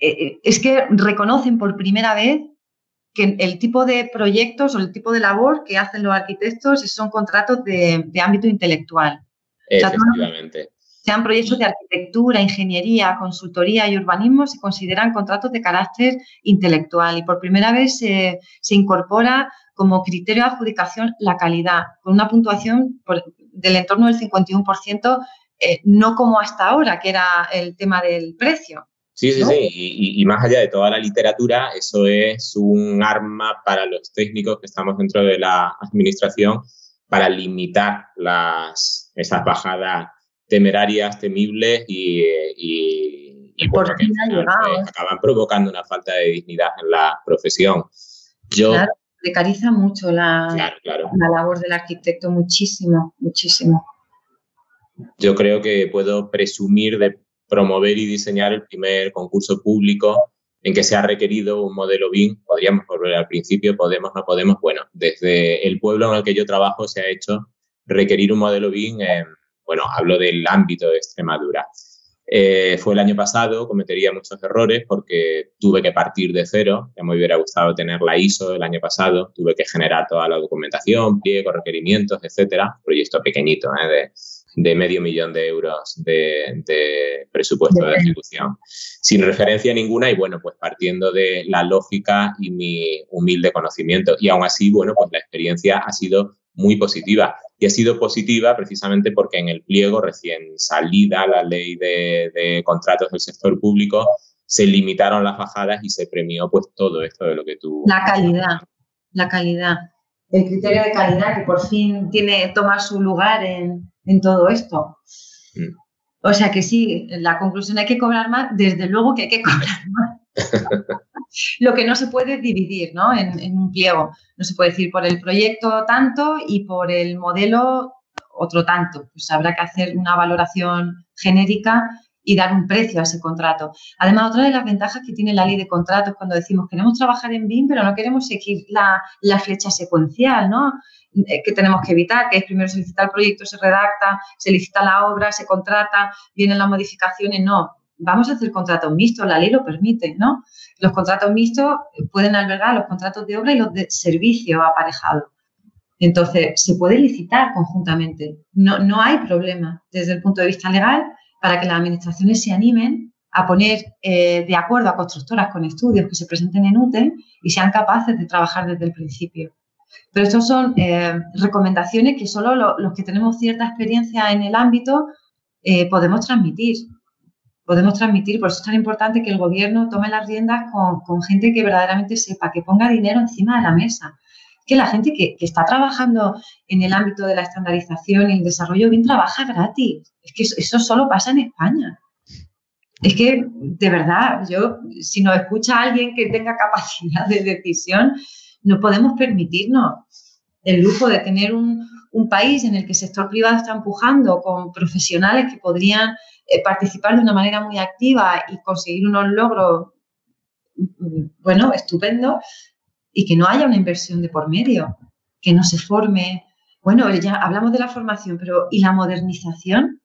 eh, eh, es que reconocen por primera vez que el tipo de proyectos o el tipo de labor que hacen los arquitectos son contratos de, ámbito intelectual. Efectivamente. sean proyectos de arquitectura, ingeniería, consultoría y urbanismo, se consideran contratos de carácter intelectual y por primera vez se, incorpora como criterio de adjudicación la calidad, con una puntuación del entorno del 51%, eh, no como hasta ahora, que era el tema del precio. Sí, sí, sí. Y, más allá de toda la literatura, eso es un arma para los técnicos que estamos dentro de la administración para limitar las, esas bajadas temerarias, temibles y, y, y pues, acaban provocando una falta de dignidad en la profesión. Yo, claro, precariza mucho la, la labor del arquitecto, muchísimo, muchísimo. Yo creo que puedo presumir de promover y diseñar el primer concurso público en que se ha requerido un modelo BIM. Podríamos volver al principio, podemos, no podemos. Bueno, desde el pueblo en el que yo trabajo se ha hecho requerir un modelo BIM, bueno, hablo del ámbito de Extremadura. Eh, fue el año pasado, cometería muchos errores porque tuve que partir de cero. Ya me hubiera gustado tener la ISO el año pasado. Tuve que generar toda la documentación, pliegos, requerimientos, etcétera. Proyecto pequeñito, ¿eh? de de medio millón de euros de, presupuesto de ejecución, sin referencia ninguna y bueno, pues partiendo de la lógica y mi humilde conocimiento. Y aún así, bueno, pues la experiencia ha sido muy positiva. Y ha sido positiva precisamente porque en el pliego recién salida la ley de, contratos del sector público se limitaron las bajadas y se premió pues todo esto de lo que tú... La calidad, la calidad. El criterio de calidad que por fin tiene, toma su lugar en, en todo esto. Mm. O sea que sí, la conclusión hay que cobrar más, desde luego que hay que cobrar *laughs* más. Lo que no se puede dividir ¿no? En, un pliego. No se puede decir por el proyecto tanto y por el modelo otro tanto. Pues habrá que hacer una valoración genérica y dar un precio a ese contrato. Además, otra de las ventajas que tiene la ley de contratos cuando decimos queremos trabajar en BIM, pero no queremos seguir la, la flecha secuencial, ¿no? Eh, que tenemos que evitar, que es primero se licita el proyecto, se redacta, se licita la obra, se contrata, vienen las modificaciones, no. Vamos a hacer contratos mixtos, la ley lo permite, ¿no? Los contratos mixtos pueden albergar los contratos de obra y los de servicio aparejado. Entonces, se puede licitar conjuntamente. No, no hay problema desde el punto de vista legal para que las administraciones se animen a poner eh, de acuerdo a constructoras con estudios que se presenten en UTE y sean capaces de trabajar desde el principio. Pero estas son eh, recomendaciones que solo los que tenemos cierta experiencia en el ámbito eh, podemos transmitir. Podemos transmitir, por eso es tan importante que el gobierno tome las riendas con, gente que verdaderamente sepa, que ponga dinero encima de la mesa. Que la gente que, está trabajando en el ámbito de la estandarización y el desarrollo bien trabaja gratis. Es que eso, solo pasa en España. Es que, de verdad, yo, si nos escucha alguien que tenga capacidad de decisión, no podemos permitirnos el lujo de tener un, país en el que el sector privado está empujando con profesionales que podrían participar de una manera muy activa y conseguir unos logros, mm, bueno, estupendos, y que no haya una inversión de por medio, que no se forme. Bueno, ya hablamos de la formación, pero ¿y la modernización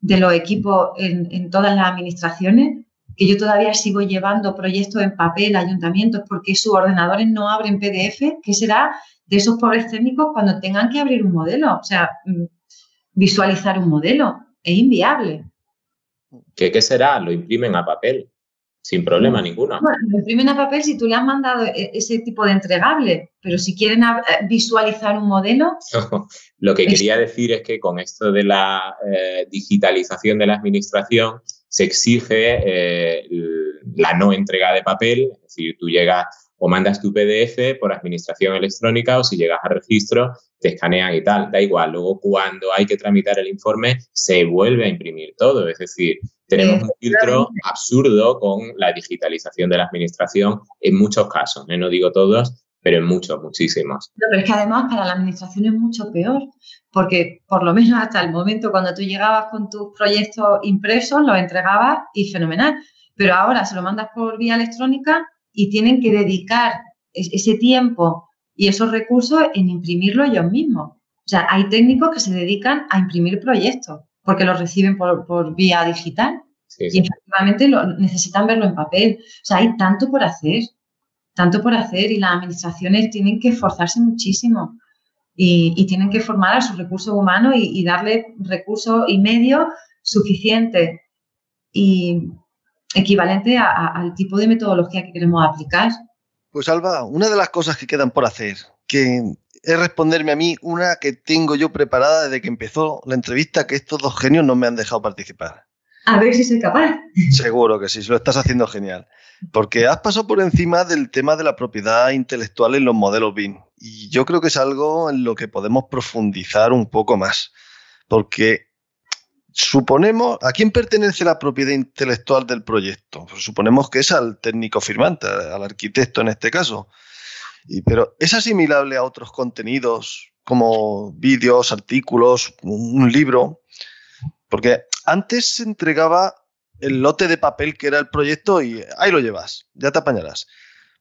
de los equipos en, todas las administraciones? que yo todavía sigo llevando proyectos en papel ayuntamientos porque sus ordenadores no abren PDF, ¿qué será de esos pobres técnicos cuando tengan que abrir un modelo? O sea, mm, visualizar un modelo es inviable. ¿Qué, será? Lo imprimen a papel, sin problema ninguno. Bueno, lo imprimen a papel si tú le has mandado e, ese tipo de entregable, pero si quieren eh, visualizar un modelo... lo que quería decir es que con esto de la eh, digitalización de la administración, se exige eh, la no entrega de papel, es decir, tú llegas o mandas tu PDF por administración electrónica o si llegas a registro te escanean y tal, da igual. Luego cuando hay que tramitar el informe se vuelve a imprimir todo, es decir, tenemos un filtro absurdo con la digitalización de la administración en muchos casos, ¿eh? no digo todos, pero en muchos, muchísimos. pero es que además para la administración es mucho peor, porque por lo menos hasta el momento cuando tú llegabas con tus proyectos impresos, los entregabas y fenomenal, pero ahora se lo mandas por vía electrónica y tienen que dedicar ese tiempo y esos recursos en imprimirlo ellos mismos. O sea, hay técnicos que se dedican a imprimir proyectos porque los reciben por, vía digital y efectivamente lo, necesitan verlo en papel. O sea, hay tanto por hacer tanto por hacer y las administraciones tienen que esforzarse muchísimo y, tienen que formar a sus recursos humanos y, darle recursos y medios suficientes y equivalente al tipo de metodología que queremos aplicar. Pues Alba, una de las cosas que quedan por hacer, que es responderme a mí una que tengo yo preparada desde que empezó la entrevista, que estos dos genios no me han dejado participar. A ver si soy capaz. Seguro que sí, lo estás haciendo genial. Porque has pasado por encima del tema de la propiedad intelectual en los modelos BIM. Y yo creo que es algo en lo que podemos profundizar un poco más. Porque suponemos, ¿a quién pertenece la propiedad intelectual del proyecto? Pues suponemos que es al técnico firmante, al arquitecto en este caso. Pero ¿es asimilable a otros contenidos como vídeos, artículos, un libro? Porque antes se entregaba el lote de papel que era el proyecto y ahí lo llevas, ya te apañarás.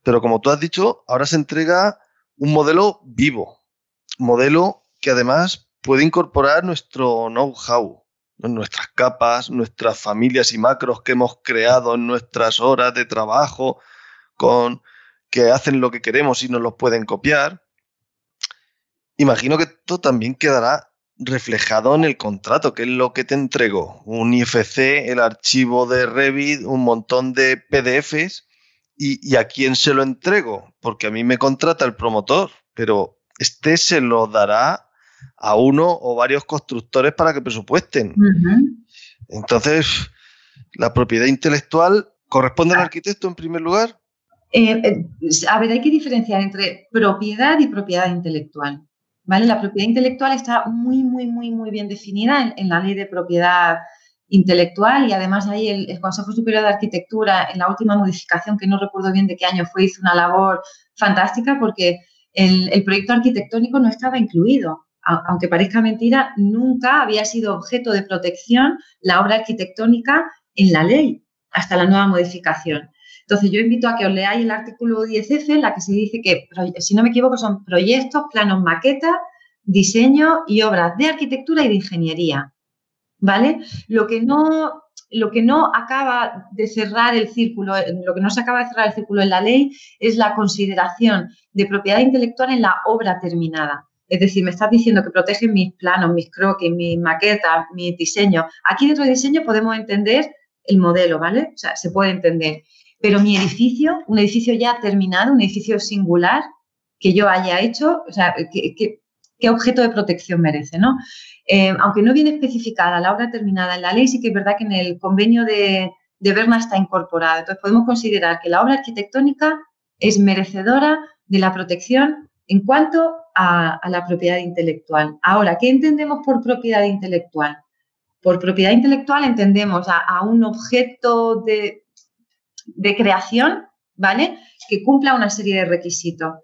Pero como tú has dicho, ahora se entrega un modelo vivo, modelo que además puede incorporar nuestro know-how, nuestras capas, nuestras familias y macros que hemos creado en nuestras horas de trabajo, con que hacen lo que queremos y nos los pueden copiar. Imagino que esto también quedará reflejado en el contrato, que es lo que te entrego. Un IFC, el archivo de Revit, un montón de PDFs. Y, a quién se lo entrego? Porque a mí me contrata el promotor, pero este se lo dará a uno o varios constructores para que presupuesten. Entonces, ¿la propiedad intelectual corresponde al arquitecto en primer lugar? Eh, eh, a ver, hay que diferenciar entre propiedad y propiedad intelectual. La propiedad intelectual está muy, muy, muy, muy bien definida en, la ley de propiedad intelectual y además ahí el, Consejo Superior de Arquitectura en la última modificación, que no recuerdo bien de qué año fue, hizo una labor fantástica porque el, el proyecto arquitectónico no estaba incluido. Aunque parezca mentira, nunca había sido objeto de protección la obra arquitectónica en la ley hasta la nueva modificación. Entonces, yo invito a que os leáis el artículo 10F, en la que se dice que, si no me equivoco, son proyectos, planos, maquetas, diseño y obras de arquitectura y de ingeniería. ¿Vale? Lo que no, lo que no acaba de cerrar el círculo, lo que no se acaba de cerrar el círculo en la ley es la consideración de propiedad intelectual en la obra terminada. Es decir, me estás diciendo que protegen mis planos, mis croquis, mis maquetas, mis diseños. Aquí dentro del diseño podemos entender el modelo, ¿vale? O sea, se puede entender. Pero mi edificio, un edificio ya terminado, un edificio singular que yo haya hecho, o sea, ¿qué, objeto de protección merece, ¿no? Eh, aunque no viene especificada la obra terminada en la ley, sí que es verdad que en el convenio de, de Berna está incorporada. Entonces, podemos considerar que la obra arquitectónica es merecedora de la protección en cuanto a, la propiedad intelectual. Ahora, ¿qué entendemos por propiedad intelectual? Por propiedad intelectual entendemos a un objeto de, de creación, ¿vale? Que cumpla una serie de requisitos.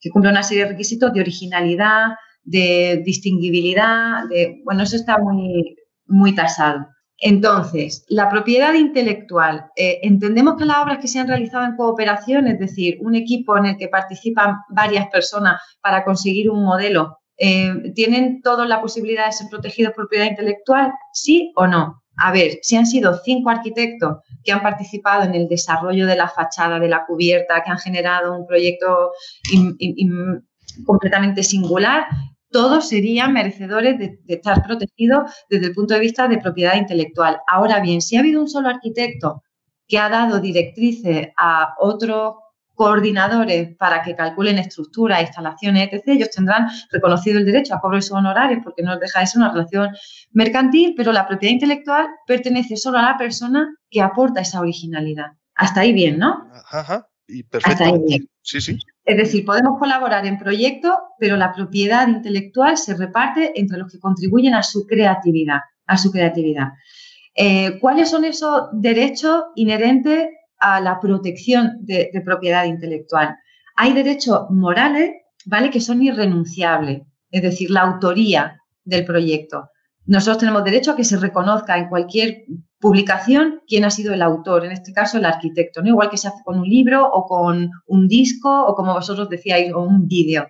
Que cumpla una serie de requisitos de originalidad, de distinguibilidad, de, bueno, eso está muy, muy tasado. Entonces, la propiedad intelectual. Eh, entendemos que las obras que se han realizado en cooperación, es decir, un equipo en el que participan varias personas para conseguir un modelo, eh, ¿tienen todos la posibilidad de ser protegidos por propiedad intelectual? ¿Sí o no? A ver, si han sido cinco arquitectos que han participado en el desarrollo de la fachada, de la cubierta, que han generado un proyecto completamente singular, todos serían merecedores de, de, estar protegidos desde el punto de vista de propiedad intelectual. Ahora bien, si ha habido un solo arquitecto que ha dado directrices a otros coordinadores para que calculen estructuras, instalaciones, etc., ellos tendrán reconocido el derecho a cobro de sus honorarios porque no deja de ser una relación mercantil, pero la propiedad intelectual pertenece solo a la persona que aporta esa originalidad. Hasta ahí bien, ¿no? Ajá. y perfectamente. Sí, sí. Es decir, podemos colaborar en proyectos, pero la propiedad intelectual se reparte entre los que contribuyen a su creatividad. Eh, ¿Cuáles son esos derechos inherentes a la protección de, propiedad intelectual? Hay derechos morales, ¿vale? Que son irrenunciables, es decir, la autoría del proyecto. Nosotros tenemos derecho a que se reconozca en cualquier publicación quién ha sido el autor, en este caso el arquitecto, ¿no? igual que se hace con un libro o con un disco o como vosotros decíais, o un vídeo.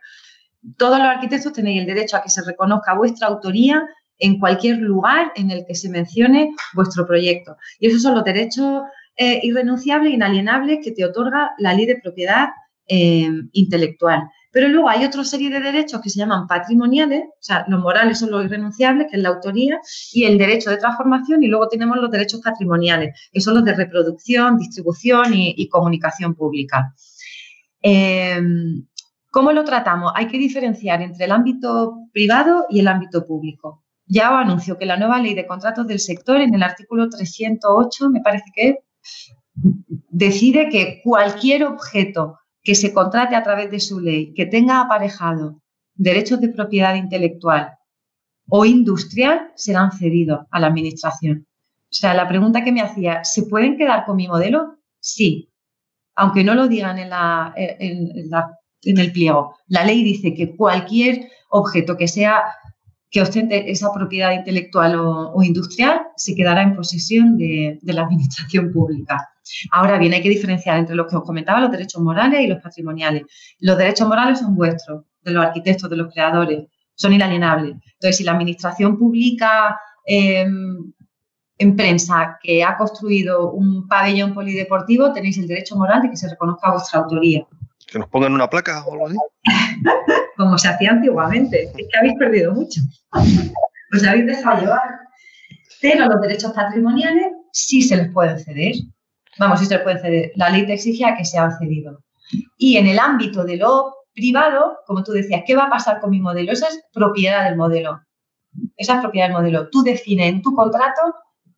Todos los arquitectos tenéis el derecho a que se reconozca vuestra autoría en cualquier lugar en el que se mencione vuestro proyecto. Y esos son los derechos eh, irrenunciables, inalienables que te otorga la ley de propiedad eh, intelectual. Pero luego hay otra serie de derechos que se llaman patrimoniales, o sea, los morales son los irrenunciables, que es la autoría, y el derecho de transformación, y luego tenemos los derechos patrimoniales, que son los de reproducción, distribución y, comunicación pública. Eh, ¿Cómo lo tratamos? Hay que diferenciar entre el ámbito privado y el ámbito público. Ya os anuncio que la nueva ley de contratos del sector, en el artículo 308, me parece que decide que cualquier objeto que se contrate a través de su ley, que tenga aparejado derechos de propiedad intelectual o industrial, serán cedidos a la Administración. O sea, la pregunta que me hacía, ¿se pueden quedar con mi modelo? Sí, aunque no lo digan en, la, en, el pliego. La ley dice que cualquier objeto que sea que ostente esa propiedad intelectual o, industrial se quedará en posesión de, la administración pública. Ahora bien, hay que diferenciar entre lo que os comentaba, los derechos morales y los patrimoniales. Los derechos morales son vuestros, de los arquitectos, de los creadores, son inalienables. Entonces, si la administración publica em, en prensa que ha construido un pabellón polideportivo, tenéis el derecho moral de que se reconozca vuestra autoría. Que nos pongan una placa o algo así. *laughs* Como se hacía antiguamente. Es que habéis perdido mucho. Os habéis dejado llevar. Pero los derechos patrimoniales sí se les pueden ceder. Vamos, sí se les pueden ceder. La ley te exige a que sean cedidos. Y en el ámbito de lo privado, como tú decías, ¿qué va a pasar con mi modelo? Esa es propiedad del modelo. Esa es propiedad del modelo. Tú defines en tu contrato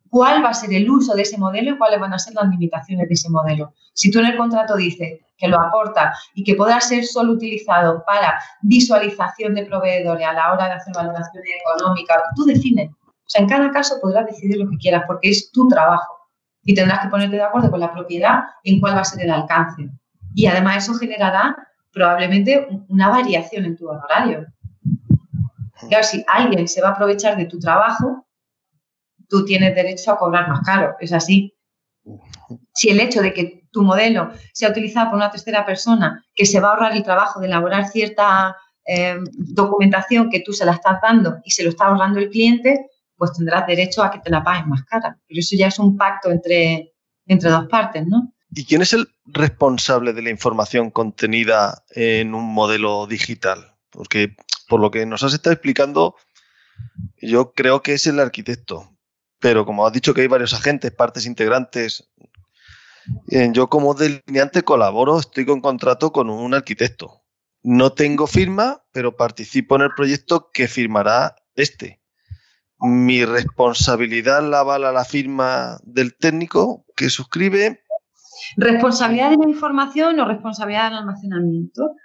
cuál va a ser el uso de ese modelo y cuáles van a ser las limitaciones de ese modelo. Si tú en el contrato dices que lo aporta y que podrá ser solo utilizado para visualización de proveedores a la hora de hacer valoraciones económicas, tú defines. O sea, en cada caso podrás decidir lo que quieras porque es tu trabajo y tendrás que ponerte de acuerdo con la propiedad en cuál va a ser el alcance. Y además eso generará probablemente una variación en tu horario. Claro, si alguien se va a aprovechar de tu trabajo, tú tienes derecho a cobrar más caro, es así. Si el hecho de que tu modelo sea utilizado por una tercera persona que se va a ahorrar el trabajo de elaborar cierta eh, documentación que tú se la estás dando y se lo está ahorrando el cliente, pues tendrás derecho a que te la paguen más cara. Pero eso ya es un pacto entre, entre dos partes, ¿no? ¿Y quién es el responsable de la información contenida en un modelo digital? Porque por lo que nos has estado explicando, yo creo que es el arquitecto, pero como has dicho que hay varios agentes, partes integrantes, yo como delineante colaboro, estoy con contrato con un arquitecto. No tengo firma, pero participo en el proyecto que firmará este. Mi responsabilidad la avala la firma del técnico que suscribe. ¿Responsabilidad de la información o responsabilidad del almacenamiento?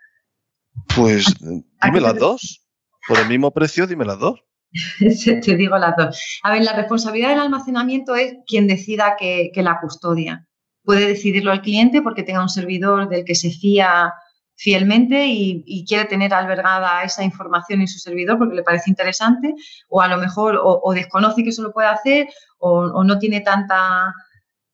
Pues dime las dos. Por el mismo precio, dime las dos. *laughs* Te digo las dos. A ver, la responsabilidad del almacenamiento es quien decida que, la custodia. Puede decidirlo el cliente porque tenga un servidor del que se fía fielmente y, quiere tener albergada esa información en su servidor porque le parece interesante o a lo mejor o, desconoce que eso lo puede hacer o, no tiene tanta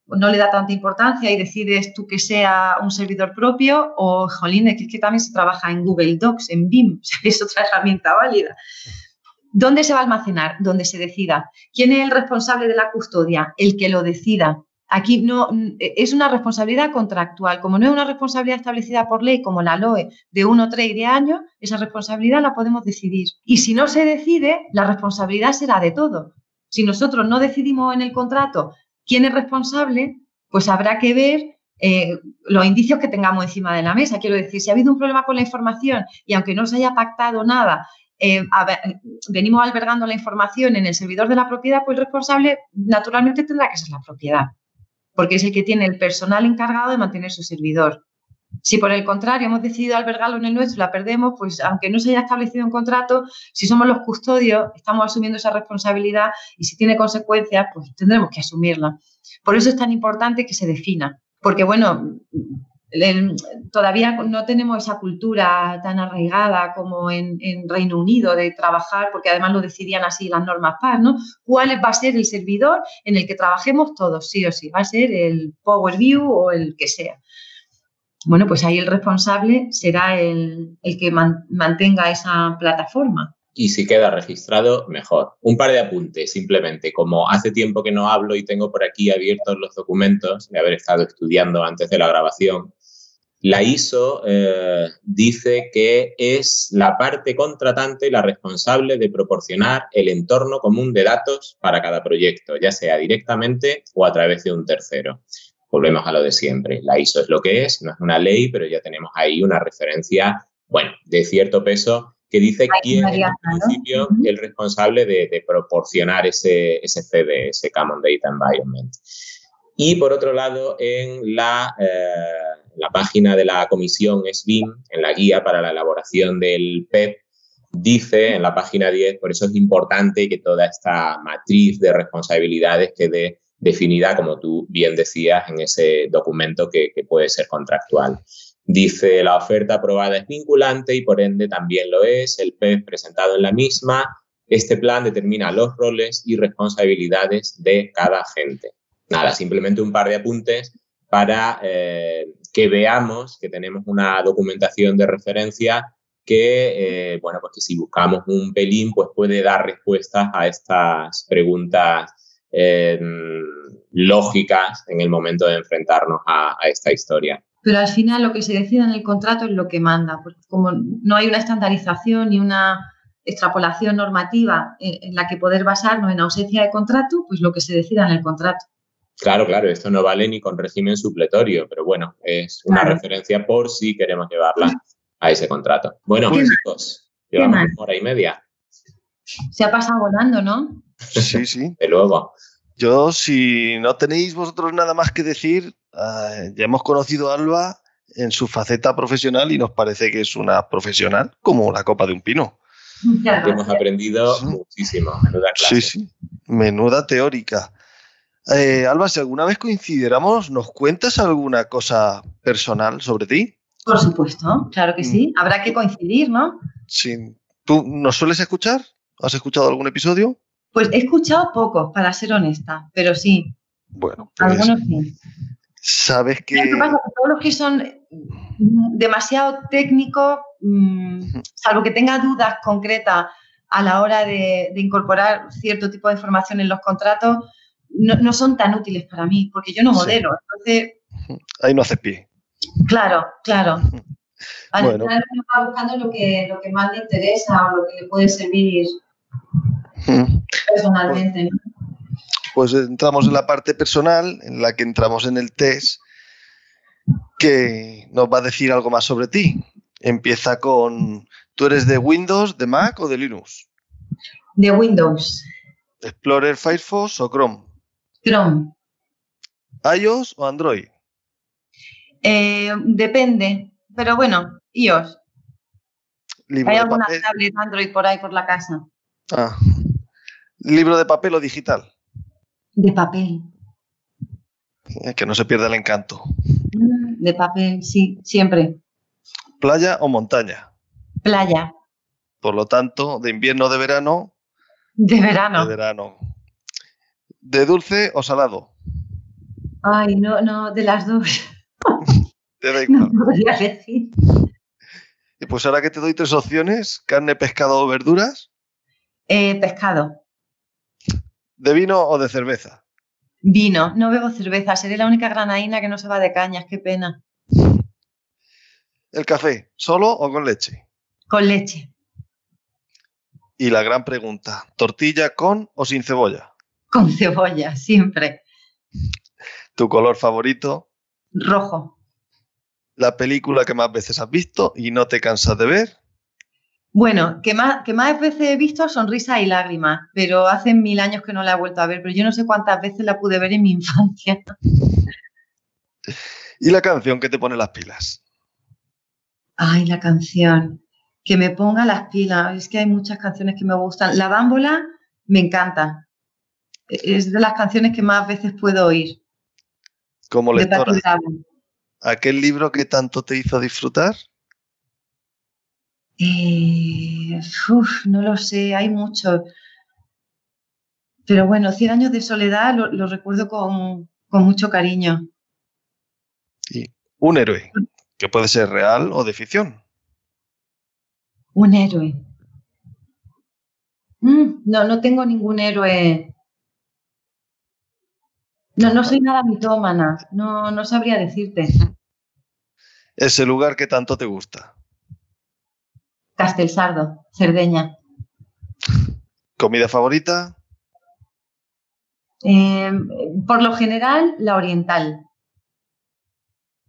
no le da tanta importancia y decides tú que sea un servidor propio o, jolín, es que también se trabaja en Google Docs, en BIM, *laughs* es otra herramienta válida. ¿Dónde se va a almacenar? Donde se decida. ¿Quién es el responsable de la custodia? El que lo decida. Aquí no es una responsabilidad contractual. Como no es una responsabilidad establecida por ley como la LOE de 1, 3 y 10 años, esa responsabilidad la podemos decidir. Y si no se decide, la responsabilidad será de todo. Si nosotros no decidimos en el contrato quién es responsable, pues habrá que ver eh, los indicios que tengamos encima de la mesa. Quiero decir, si ha habido un problema con la información y aunque no se haya pactado nada eh, venimos albergando la información en el servidor de la propiedad, pues el responsable naturalmente tendrá que ser la propiedad, porque es el que tiene el personal encargado de mantener su servidor. Si por el contrario hemos decidido albergarlo en el nuestro y la perdemos, pues aunque no se haya establecido un contrato, si somos los custodios, estamos asumiendo esa responsabilidad y si tiene consecuencias, pues tendremos que asumirla. Por eso es tan importante que se defina, porque bueno, todavía no tenemos esa cultura tan arraigada como en, Reino Unido de trabajar, porque además lo decidían así las normas PAS, ¿no? ¿Cuál va a ser el servidor en el que trabajemos todos, sí o sí? ¿Va a ser el Power View o el que sea? Bueno, pues ahí el responsable será el, que mantenga esa plataforma y si queda registrado, mejor. Un par de apuntes, simplemente. Como hace tiempo que no hablo y tengo por aquí abiertos los documentos de haber estado estudiando antes de la grabación, la ISO eh, dice que es la parte contratante la responsable de proporcionar el entorno común de datos para cada proyecto, ya sea directamente o a través de un tercero. Volvemos a lo de siempre. La ISO es lo que es, no es una ley, pero ya tenemos ahí una referencia, bueno, de cierto peso que dice quién es en principio el responsable de, proporcionar ese, ese CD, ese Common Data Environment. Y por otro lado, en la, eh, la página de la comisión SBIM, en la guía para la elaboración del PEP, e dice en la página 10, por eso es importante que toda esta matriz de responsabilidades quede definida, como tú bien decías, en ese documento que, puede ser contractual. Dice, la oferta aprobada es vinculante y por ende también lo es, el PEP e presentado en la misma. Este plan determina los roles y responsabilidades de cada agente nada, simplemente un par de apuntes para eh, que veamos que tenemos una documentación de referencia que, eh, bueno, pues que si buscamos un pelín, pues puede dar respuestas a estas preguntas em, lógicas en el momento de enfrentarnos a, esta historia. Pero al final lo que se decide en el contrato es lo que manda, porque como no hay una estandarización ni una extrapolación normativa en la que poder basarnos en ausencia de contrato, pues lo que se decida en el contrato. Claro, claro, esto no vale ni con régimen supletorio, pero bueno, es una referencia por si queremos llevarla a ese contrato. Bueno, chicos, llevamos una hora y media. Se ha pasado volando, ¿no? Sí, sí. De luego. Yo, si no tenéis vosotros nada más que decir, eh, ya hemos conocido a Alba en su faceta profesional y nos parece que es una profesional como la copa de un pino. hemos aprendido muchísimo. Menuda clase. Sí, sí. Menuda teórica. Eh, Alba, si alguna vez coincidiéramos, ¿nos cuentas alguna cosa personal sobre ti? Por supuesto, claro que sí. Mm. Habrá que coincidir, ¿no? Sí. ¿Tú nos sueles escuchar? ¿Has escuchado algún episodio? Pues he escuchado pocos, para ser honesta, pero sí. Bueno, pues algunos sí. Sabes que. ¿Qué pasa? Todos los que son demasiado técnicos, mm, salvo que tenga dudas concretas a la hora de incorporar cierto tipo de información en los contratos, no, son tan útiles para mí, porque yo no modelo. Entonces. *laughs* Ahí no haces pie. Claro, claro. *laughs* bueno. va buscando lo que, lo que más le interesa o lo que le puede servir personalmente. Pues, pues entramos en la parte personal, en la que entramos en el test, que nos va a decir algo más sobre ti. Empieza con, ¿tú eres de Windows, de Mac o de Linux? De Windows. Explorer, Firefox o Chrome. Chrome. ¿iOS o Android? Eh, depende, pero bueno, iOS. ¿Hay alguna tablet Android por ahí por la casa? Ah. ¿Libro de papel o digital? De papel. que no se pierda el encanto. Mm, de papel, sí, siempre. ¿Playa o montaña? Playa. Por lo tanto, de invierno o de verano. De verano. De verano. ¿De dulce o salado? Ay, no, no, de las dos. *laughs* Te da igual. No podría decir. Y pues ahora que te doy tres opciones, carne, pescado o verduras. Eh, pescado. ¿De vino o de cerveza? Vino, no bebo cerveza, seré la única granaína que no se va de cañas, qué pena. ¿El café, solo o con leche? Con leche. Y la gran pregunta, ¿tortilla con o sin cebolla? *laughs* con cebolla, siempre. ¿Tu color favorito? Rojo. ¿La película que más veces has visto y no te cansas de ver? Bueno, que más, que más veces he visto Sonrisa y Lágrimas, pero hace mil años que no la he vuelto a ver, pero yo no sé cuántas veces la pude ver en mi *laughs* infancia. ¿Y la canción que te pone las pilas? Ay, la canción. Que me ponga las pilas. Es que hay muchas canciones que me gustan. La bámbola me encanta. Es de las canciones que más veces puedo oír. Como lectora. ¿Aquel libro que tanto te hizo disfrutar? Eh, no lo sé, hay muchos. Pero bueno, Cien años de soledad lo, recuerdo con, mucho cariño. Un héroe, que puede ser real o de ficción. Un héroe. Mm, no, no tengo ningún héroe. No, no soy nada mitómana. No, no sabría decirte. Ese lugar que tanto te gusta. Castelsardo, Cerdeña. ¿Comida favorita? Em, por lo general, la oriental.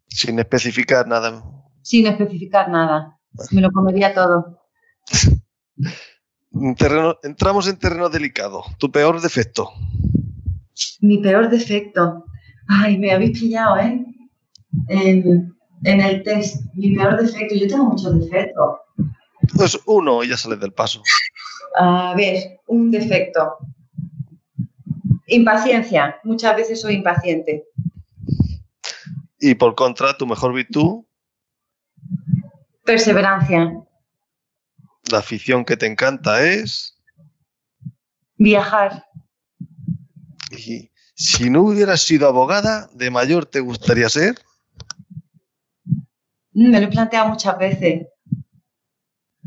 Sin especificar nada. Sin especificar nada. Me lo comería todo. *laughs* entramos en terreno delicado. ¿Tu peor defecto? Mi peor defecto. Ay, me habéis pillado, ¿eh? En, en el test. Mi peor defecto. Yo tengo muchos defectos. Pues uno y ya sales del paso. A ver, un defecto. Impaciencia. Muchas veces soy impaciente. Y por contra, tu mejor virtud. Perseverancia. La afición que te encanta es. Viajar. Si no hubieras sido abogada, ¿de mayor te gustaría ser? Me lo he planteado muchas veces.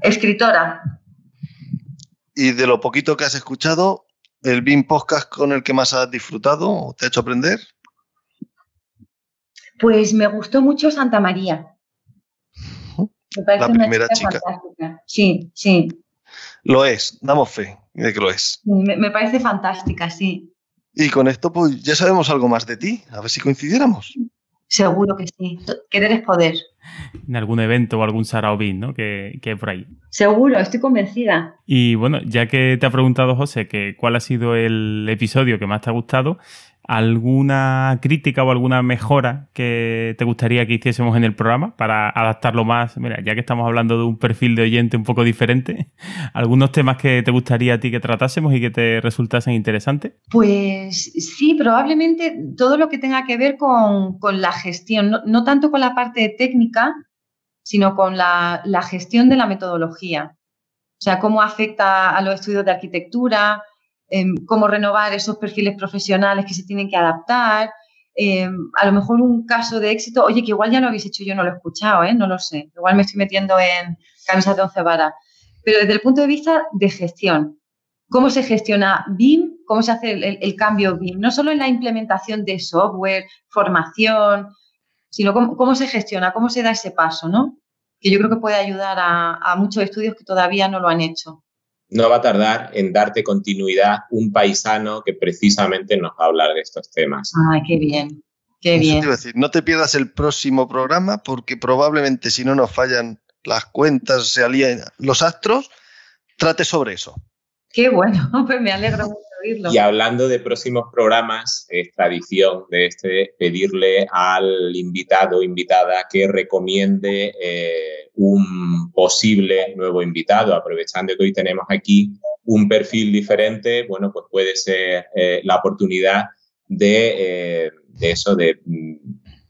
Escritora. Y de lo poquito que has escuchado, ¿el BIM Podcast con el que más has disfrutado o te ha hecho aprender? Pues me gustó mucho Santa María. la primera chica. Sí, sí. Lo es, damos fe de que lo es. Me, me, parece fantástica, sí. Y con esto, pues ya sabemos algo más de ti. A ver si coincidiéramos. Seguro que sí. Querer es poder en algún evento o algún Saraobin, ¿no? Que, que por ahí. Seguro, estoy convencida. Y bueno, ya que te ha preguntado José que cuál ha sido el episodio que más te ha gustado, ¿alguna crítica o alguna mejora que te gustaría que hiciésemos en el programa para adaptarlo más? Mira, ya que estamos hablando de un perfil de oyente un poco diferente, *laughs* ¿algunos temas que te gustaría a ti que tratásemos y que te resultasen interesantes? Pues sí, probablemente todo lo que tenga que ver con, la gestión, no, tanto con la parte técnica, sino con la, la gestión de la metodología. O sea, cómo afecta a los estudios de arquitectura, Em, cómo renovar esos perfiles profesionales que se tienen que adaptar. Em, a lo mejor un caso de éxito, oye, que igual ya lo habéis hecho, yo no lo he escuchado, ¿eh? no lo sé. Igual me estoy metiendo en camisas de once varas. Pero desde el punto de vista de gestión, ¿cómo se gestiona BIM? ¿Cómo se hace el, cambio BIM? No solo en la implementación de software, formación, sino cómo, se gestiona, cómo se da ese paso, ¿no? Que yo creo que puede ayudar a muchos estudios que todavía no lo han hecho no va a tardar en darte continuidad un paisano que precisamente nos va a hablar de estos temas. Ay, qué bien, qué bien. Te decir, no te pierdas el próximo programa porque probablemente si no nos fallan las cuentas, se alían los astros, trate sobre eso. Qué bueno, *laughs* pues me alegro mucho Y hablando de próximos programas, es tradición de este pedirle al invitado o invitada que recomiende eh, un posible nuevo invitado, aprovechando que hoy tenemos aquí un perfil diferente, bueno, pues puede ser eh, la oportunidad de, eh, de eso, de mm,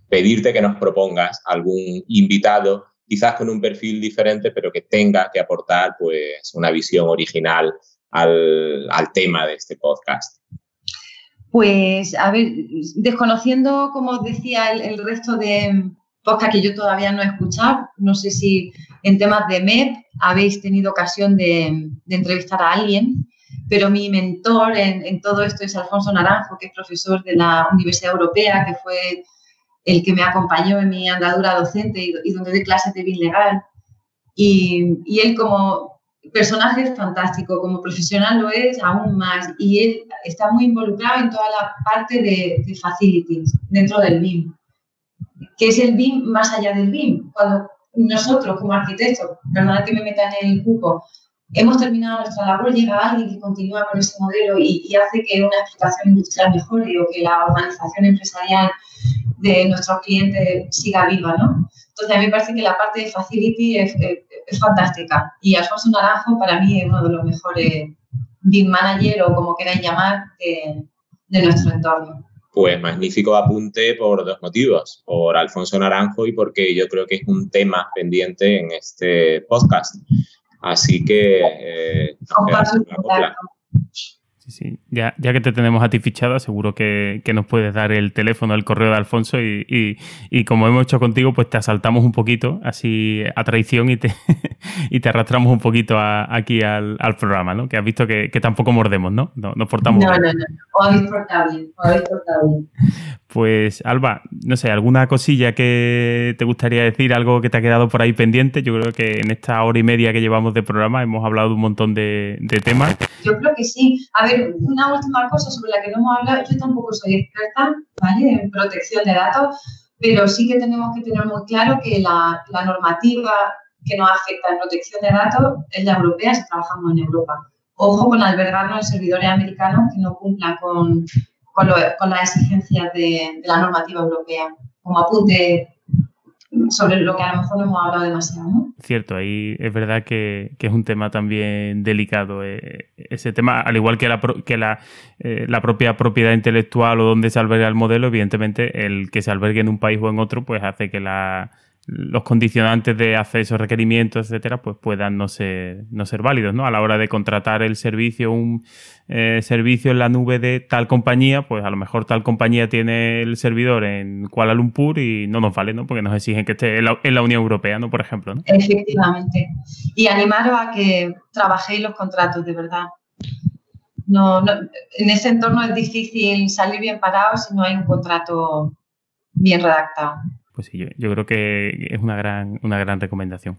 pedirte que nos propongas algún invitado quizás con un perfil diferente, pero que tenga que aportar pues una visión original al, tema de este podcast? Pues, a ver, desconociendo, como decía, el, resto de podcast que yo todavía no he escuchado, no sé si en temas de MEP habéis tenido ocasión de, entrevistar a alguien, pero mi mentor en, todo esto es Alfonso Naranjo, que es profesor de la Universidad Europea, que fue el que me acompañó en mi andadura docente y, donde doy clases de BIM legal. Y, y, él como personaje fantástico, como profesional lo es aún más y él está muy involucrado en toda la parte de, facilities dentro del BIM, que es el BIM más allá del BIM. Cuando nosotros como arquitectos, perdona que me meta en el cupo, hemos terminado nuestra labor, llega alguien que continúa con ese modelo y, hace que una explotación industrial mejore o que la organización empresarial de nuestros clientes siga viva, ¿no? Entonces, a mí me parece que la parte de Facility es, fantástica. Y Alfonso Naranjo, para mí, es uno de los mejores BIM manager o como queráis llamar de nuestro entorno. Pues magnífico apunte por dos motivos, por Alfonso Naranjo y porque yo creo que es un tema pendiente en este podcast. Así que... Eh, Sí, sí. Ya, ya que te tenemos a ti fichada, seguro que, nos puedes dar el teléfono, el correo de Alfonso y, y, como hemos hecho contigo, pues te asaltamos un poquito, así a traición y te, *laughs* y te arrastramos un poquito aquí al, programa, ¿no? Que has visto que, tampoco mordemos, ¿no? no nos portamos No, no, no. Os portable, portable. *laughs* Pues, Alba, no sé, ¿alguna cosilla que te gustaría decir, algo que te ha quedado por ahí pendiente? Yo creo que en esta hora y media que llevamos de programa hemos hablado de un montón de, temas. Yo creo que sí. A ver, una última cosa sobre la que no hemos hablado, yo tampoco soy experta ¿vale? en protección de datos, pero sí que tenemos que tener muy claro que la, normativa que nos afecta en protección de datos es la europea si trabajamos en Europa. Ojo con albergarnos en servidores americanos que no cumplan con con, las exigencias de, la normativa europea, como apunte sobre lo que a lo mejor no hemos hablado demasiado. ¿no? Cierto, ahí es verdad que, es un tema también delicado. Eh, ese tema, al igual que, la, que eh, la, propia propiedad intelectual o donde se alberga el modelo, evidentemente el que se albergue en un país o en otro, pues hace que la, los condicionantes de acceso, requerimientos, etcétera, pues puedan no ser, no ser válidos, ¿no? A la hora de contratar el servicio, un eh, servicio en la nube de tal compañía, pues a lo mejor tal compañía tiene el servidor en Kuala Lumpur y no nos vale, ¿no? Porque nos exigen que esté en la, Unión Europea, ¿no? Por ejemplo, ¿no? Efectivamente. Y animaros a que trabajéis los contratos, de verdad. No, no, en ese entorno es difícil salir bien parado si no hay un contrato bien redactado pues sí, yo, creo que es una gran, una gran recomendación.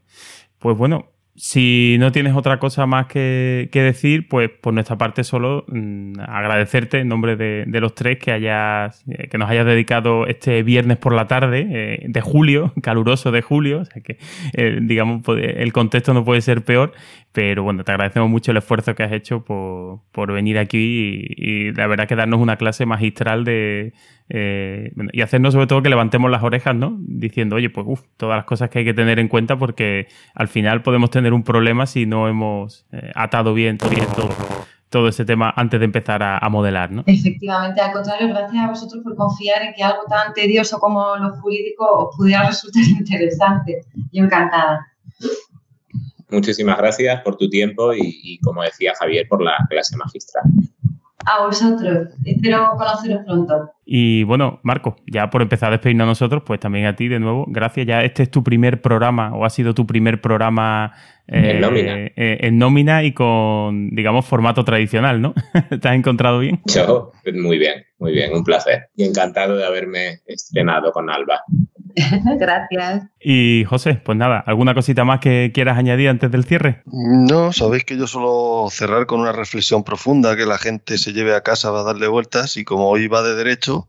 Pues bueno, si no tienes otra cosa más que, decir, pues por nuestra parte solo mm, agradecerte en nombre de, los tres que hayas eh, que nos hayas dedicado este viernes por la tarde eh, de julio, *laughs* caluroso de julio, o sea que eh, digamos el contexto no puede ser peor, pero bueno, te agradecemos mucho el esfuerzo que has hecho por, venir aquí y, la verdad que darnos una clase magistral de y hacernos sobre todo que levantemos las orejas, ¿no? Diciendo, oye, pues uff, todas las cosas que hay que tener en cuenta porque al final podemos tener un problema si no hemos eh, atado bien, todo, todo ese tema antes de empezar a, modelar, ¿no? Efectivamente, al contrario, gracias a vosotros por confiar en que algo tan tedioso como lo jurídico os pudiera resultar *laughs* interesante. Yo encantada. Muchísimas gracias por tu tiempo y como decía Javier, por la clase magistral. A vosotros. Espero conoceros pronto. Y bueno, Marco, ya por empezar a despedirnos a nosotros, pues también a ti de nuevo. Gracias. Ya este es tu primer programa o ha sido tu primer programa en, nómina. Eh, en nómina y con, digamos, formato tradicional, ¿no? *laughs* ¿Te has encontrado bien? Yo, muy bien, muy bien. Un placer. Y encantado de haberme estrenado con Alba. *laughs* Gracias. Y José, pues nada, ¿alguna cosita más que quieras añadir antes del cierre? No, sabéis que yo suelo cerrar con una reflexión profunda que la gente se lleve a casa va a darle vueltas y como hoy va de derecho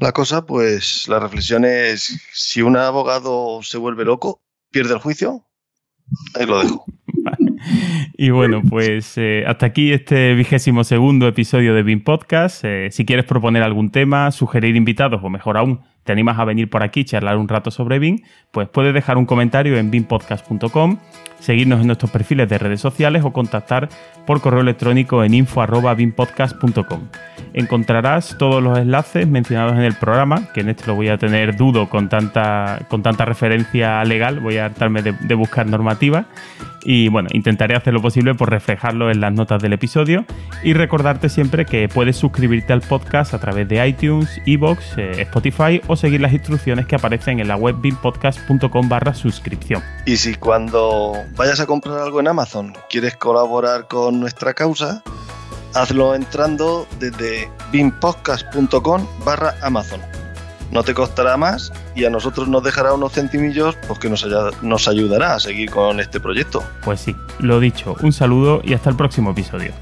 la cosa, pues la reflexión es si un abogado se vuelve loco, pierde el juicio. Ahí lo dejo. Y bueno, pues eh, hasta aquí este vigésimo segundo episodio de BIM Podcast. Eh, si quieres proponer algún tema, sugerir invitados o mejor aún, te animas a venir por aquí charlar un rato sobre BIM, pues puedes dejar un comentario en bimpodcast.com, seguirnos en nuestros perfiles de redes sociales o contactar por correo electrónico en info.bimpodcast.com. Encontrarás todos los enlaces mencionados en el programa, que en este lo voy a tener dudo con tanta, con tanta referencia legal, voy a hartarme de, buscar normativa y bueno, intentaré hacer lo posible por reflejarlo en las notas del episodio y recordarte siempre que puedes suscribirte al podcast a través de iTunes, Evox, eh, Spotify o seguir las instrucciones que aparecen en la web bimpodcast.com barra suscripción. Y si cuando vayas a comprar algo en Amazon quieres colaborar con nuestra causa, hazlo entrando desde bimpodcast.com barra Amazon. No te costará más y a nosotros nos dejará unos centimillos pues que nos, nos ayudará a seguir con este proyecto. Pues sí, lo dicho, un saludo y hasta el próximo episodio.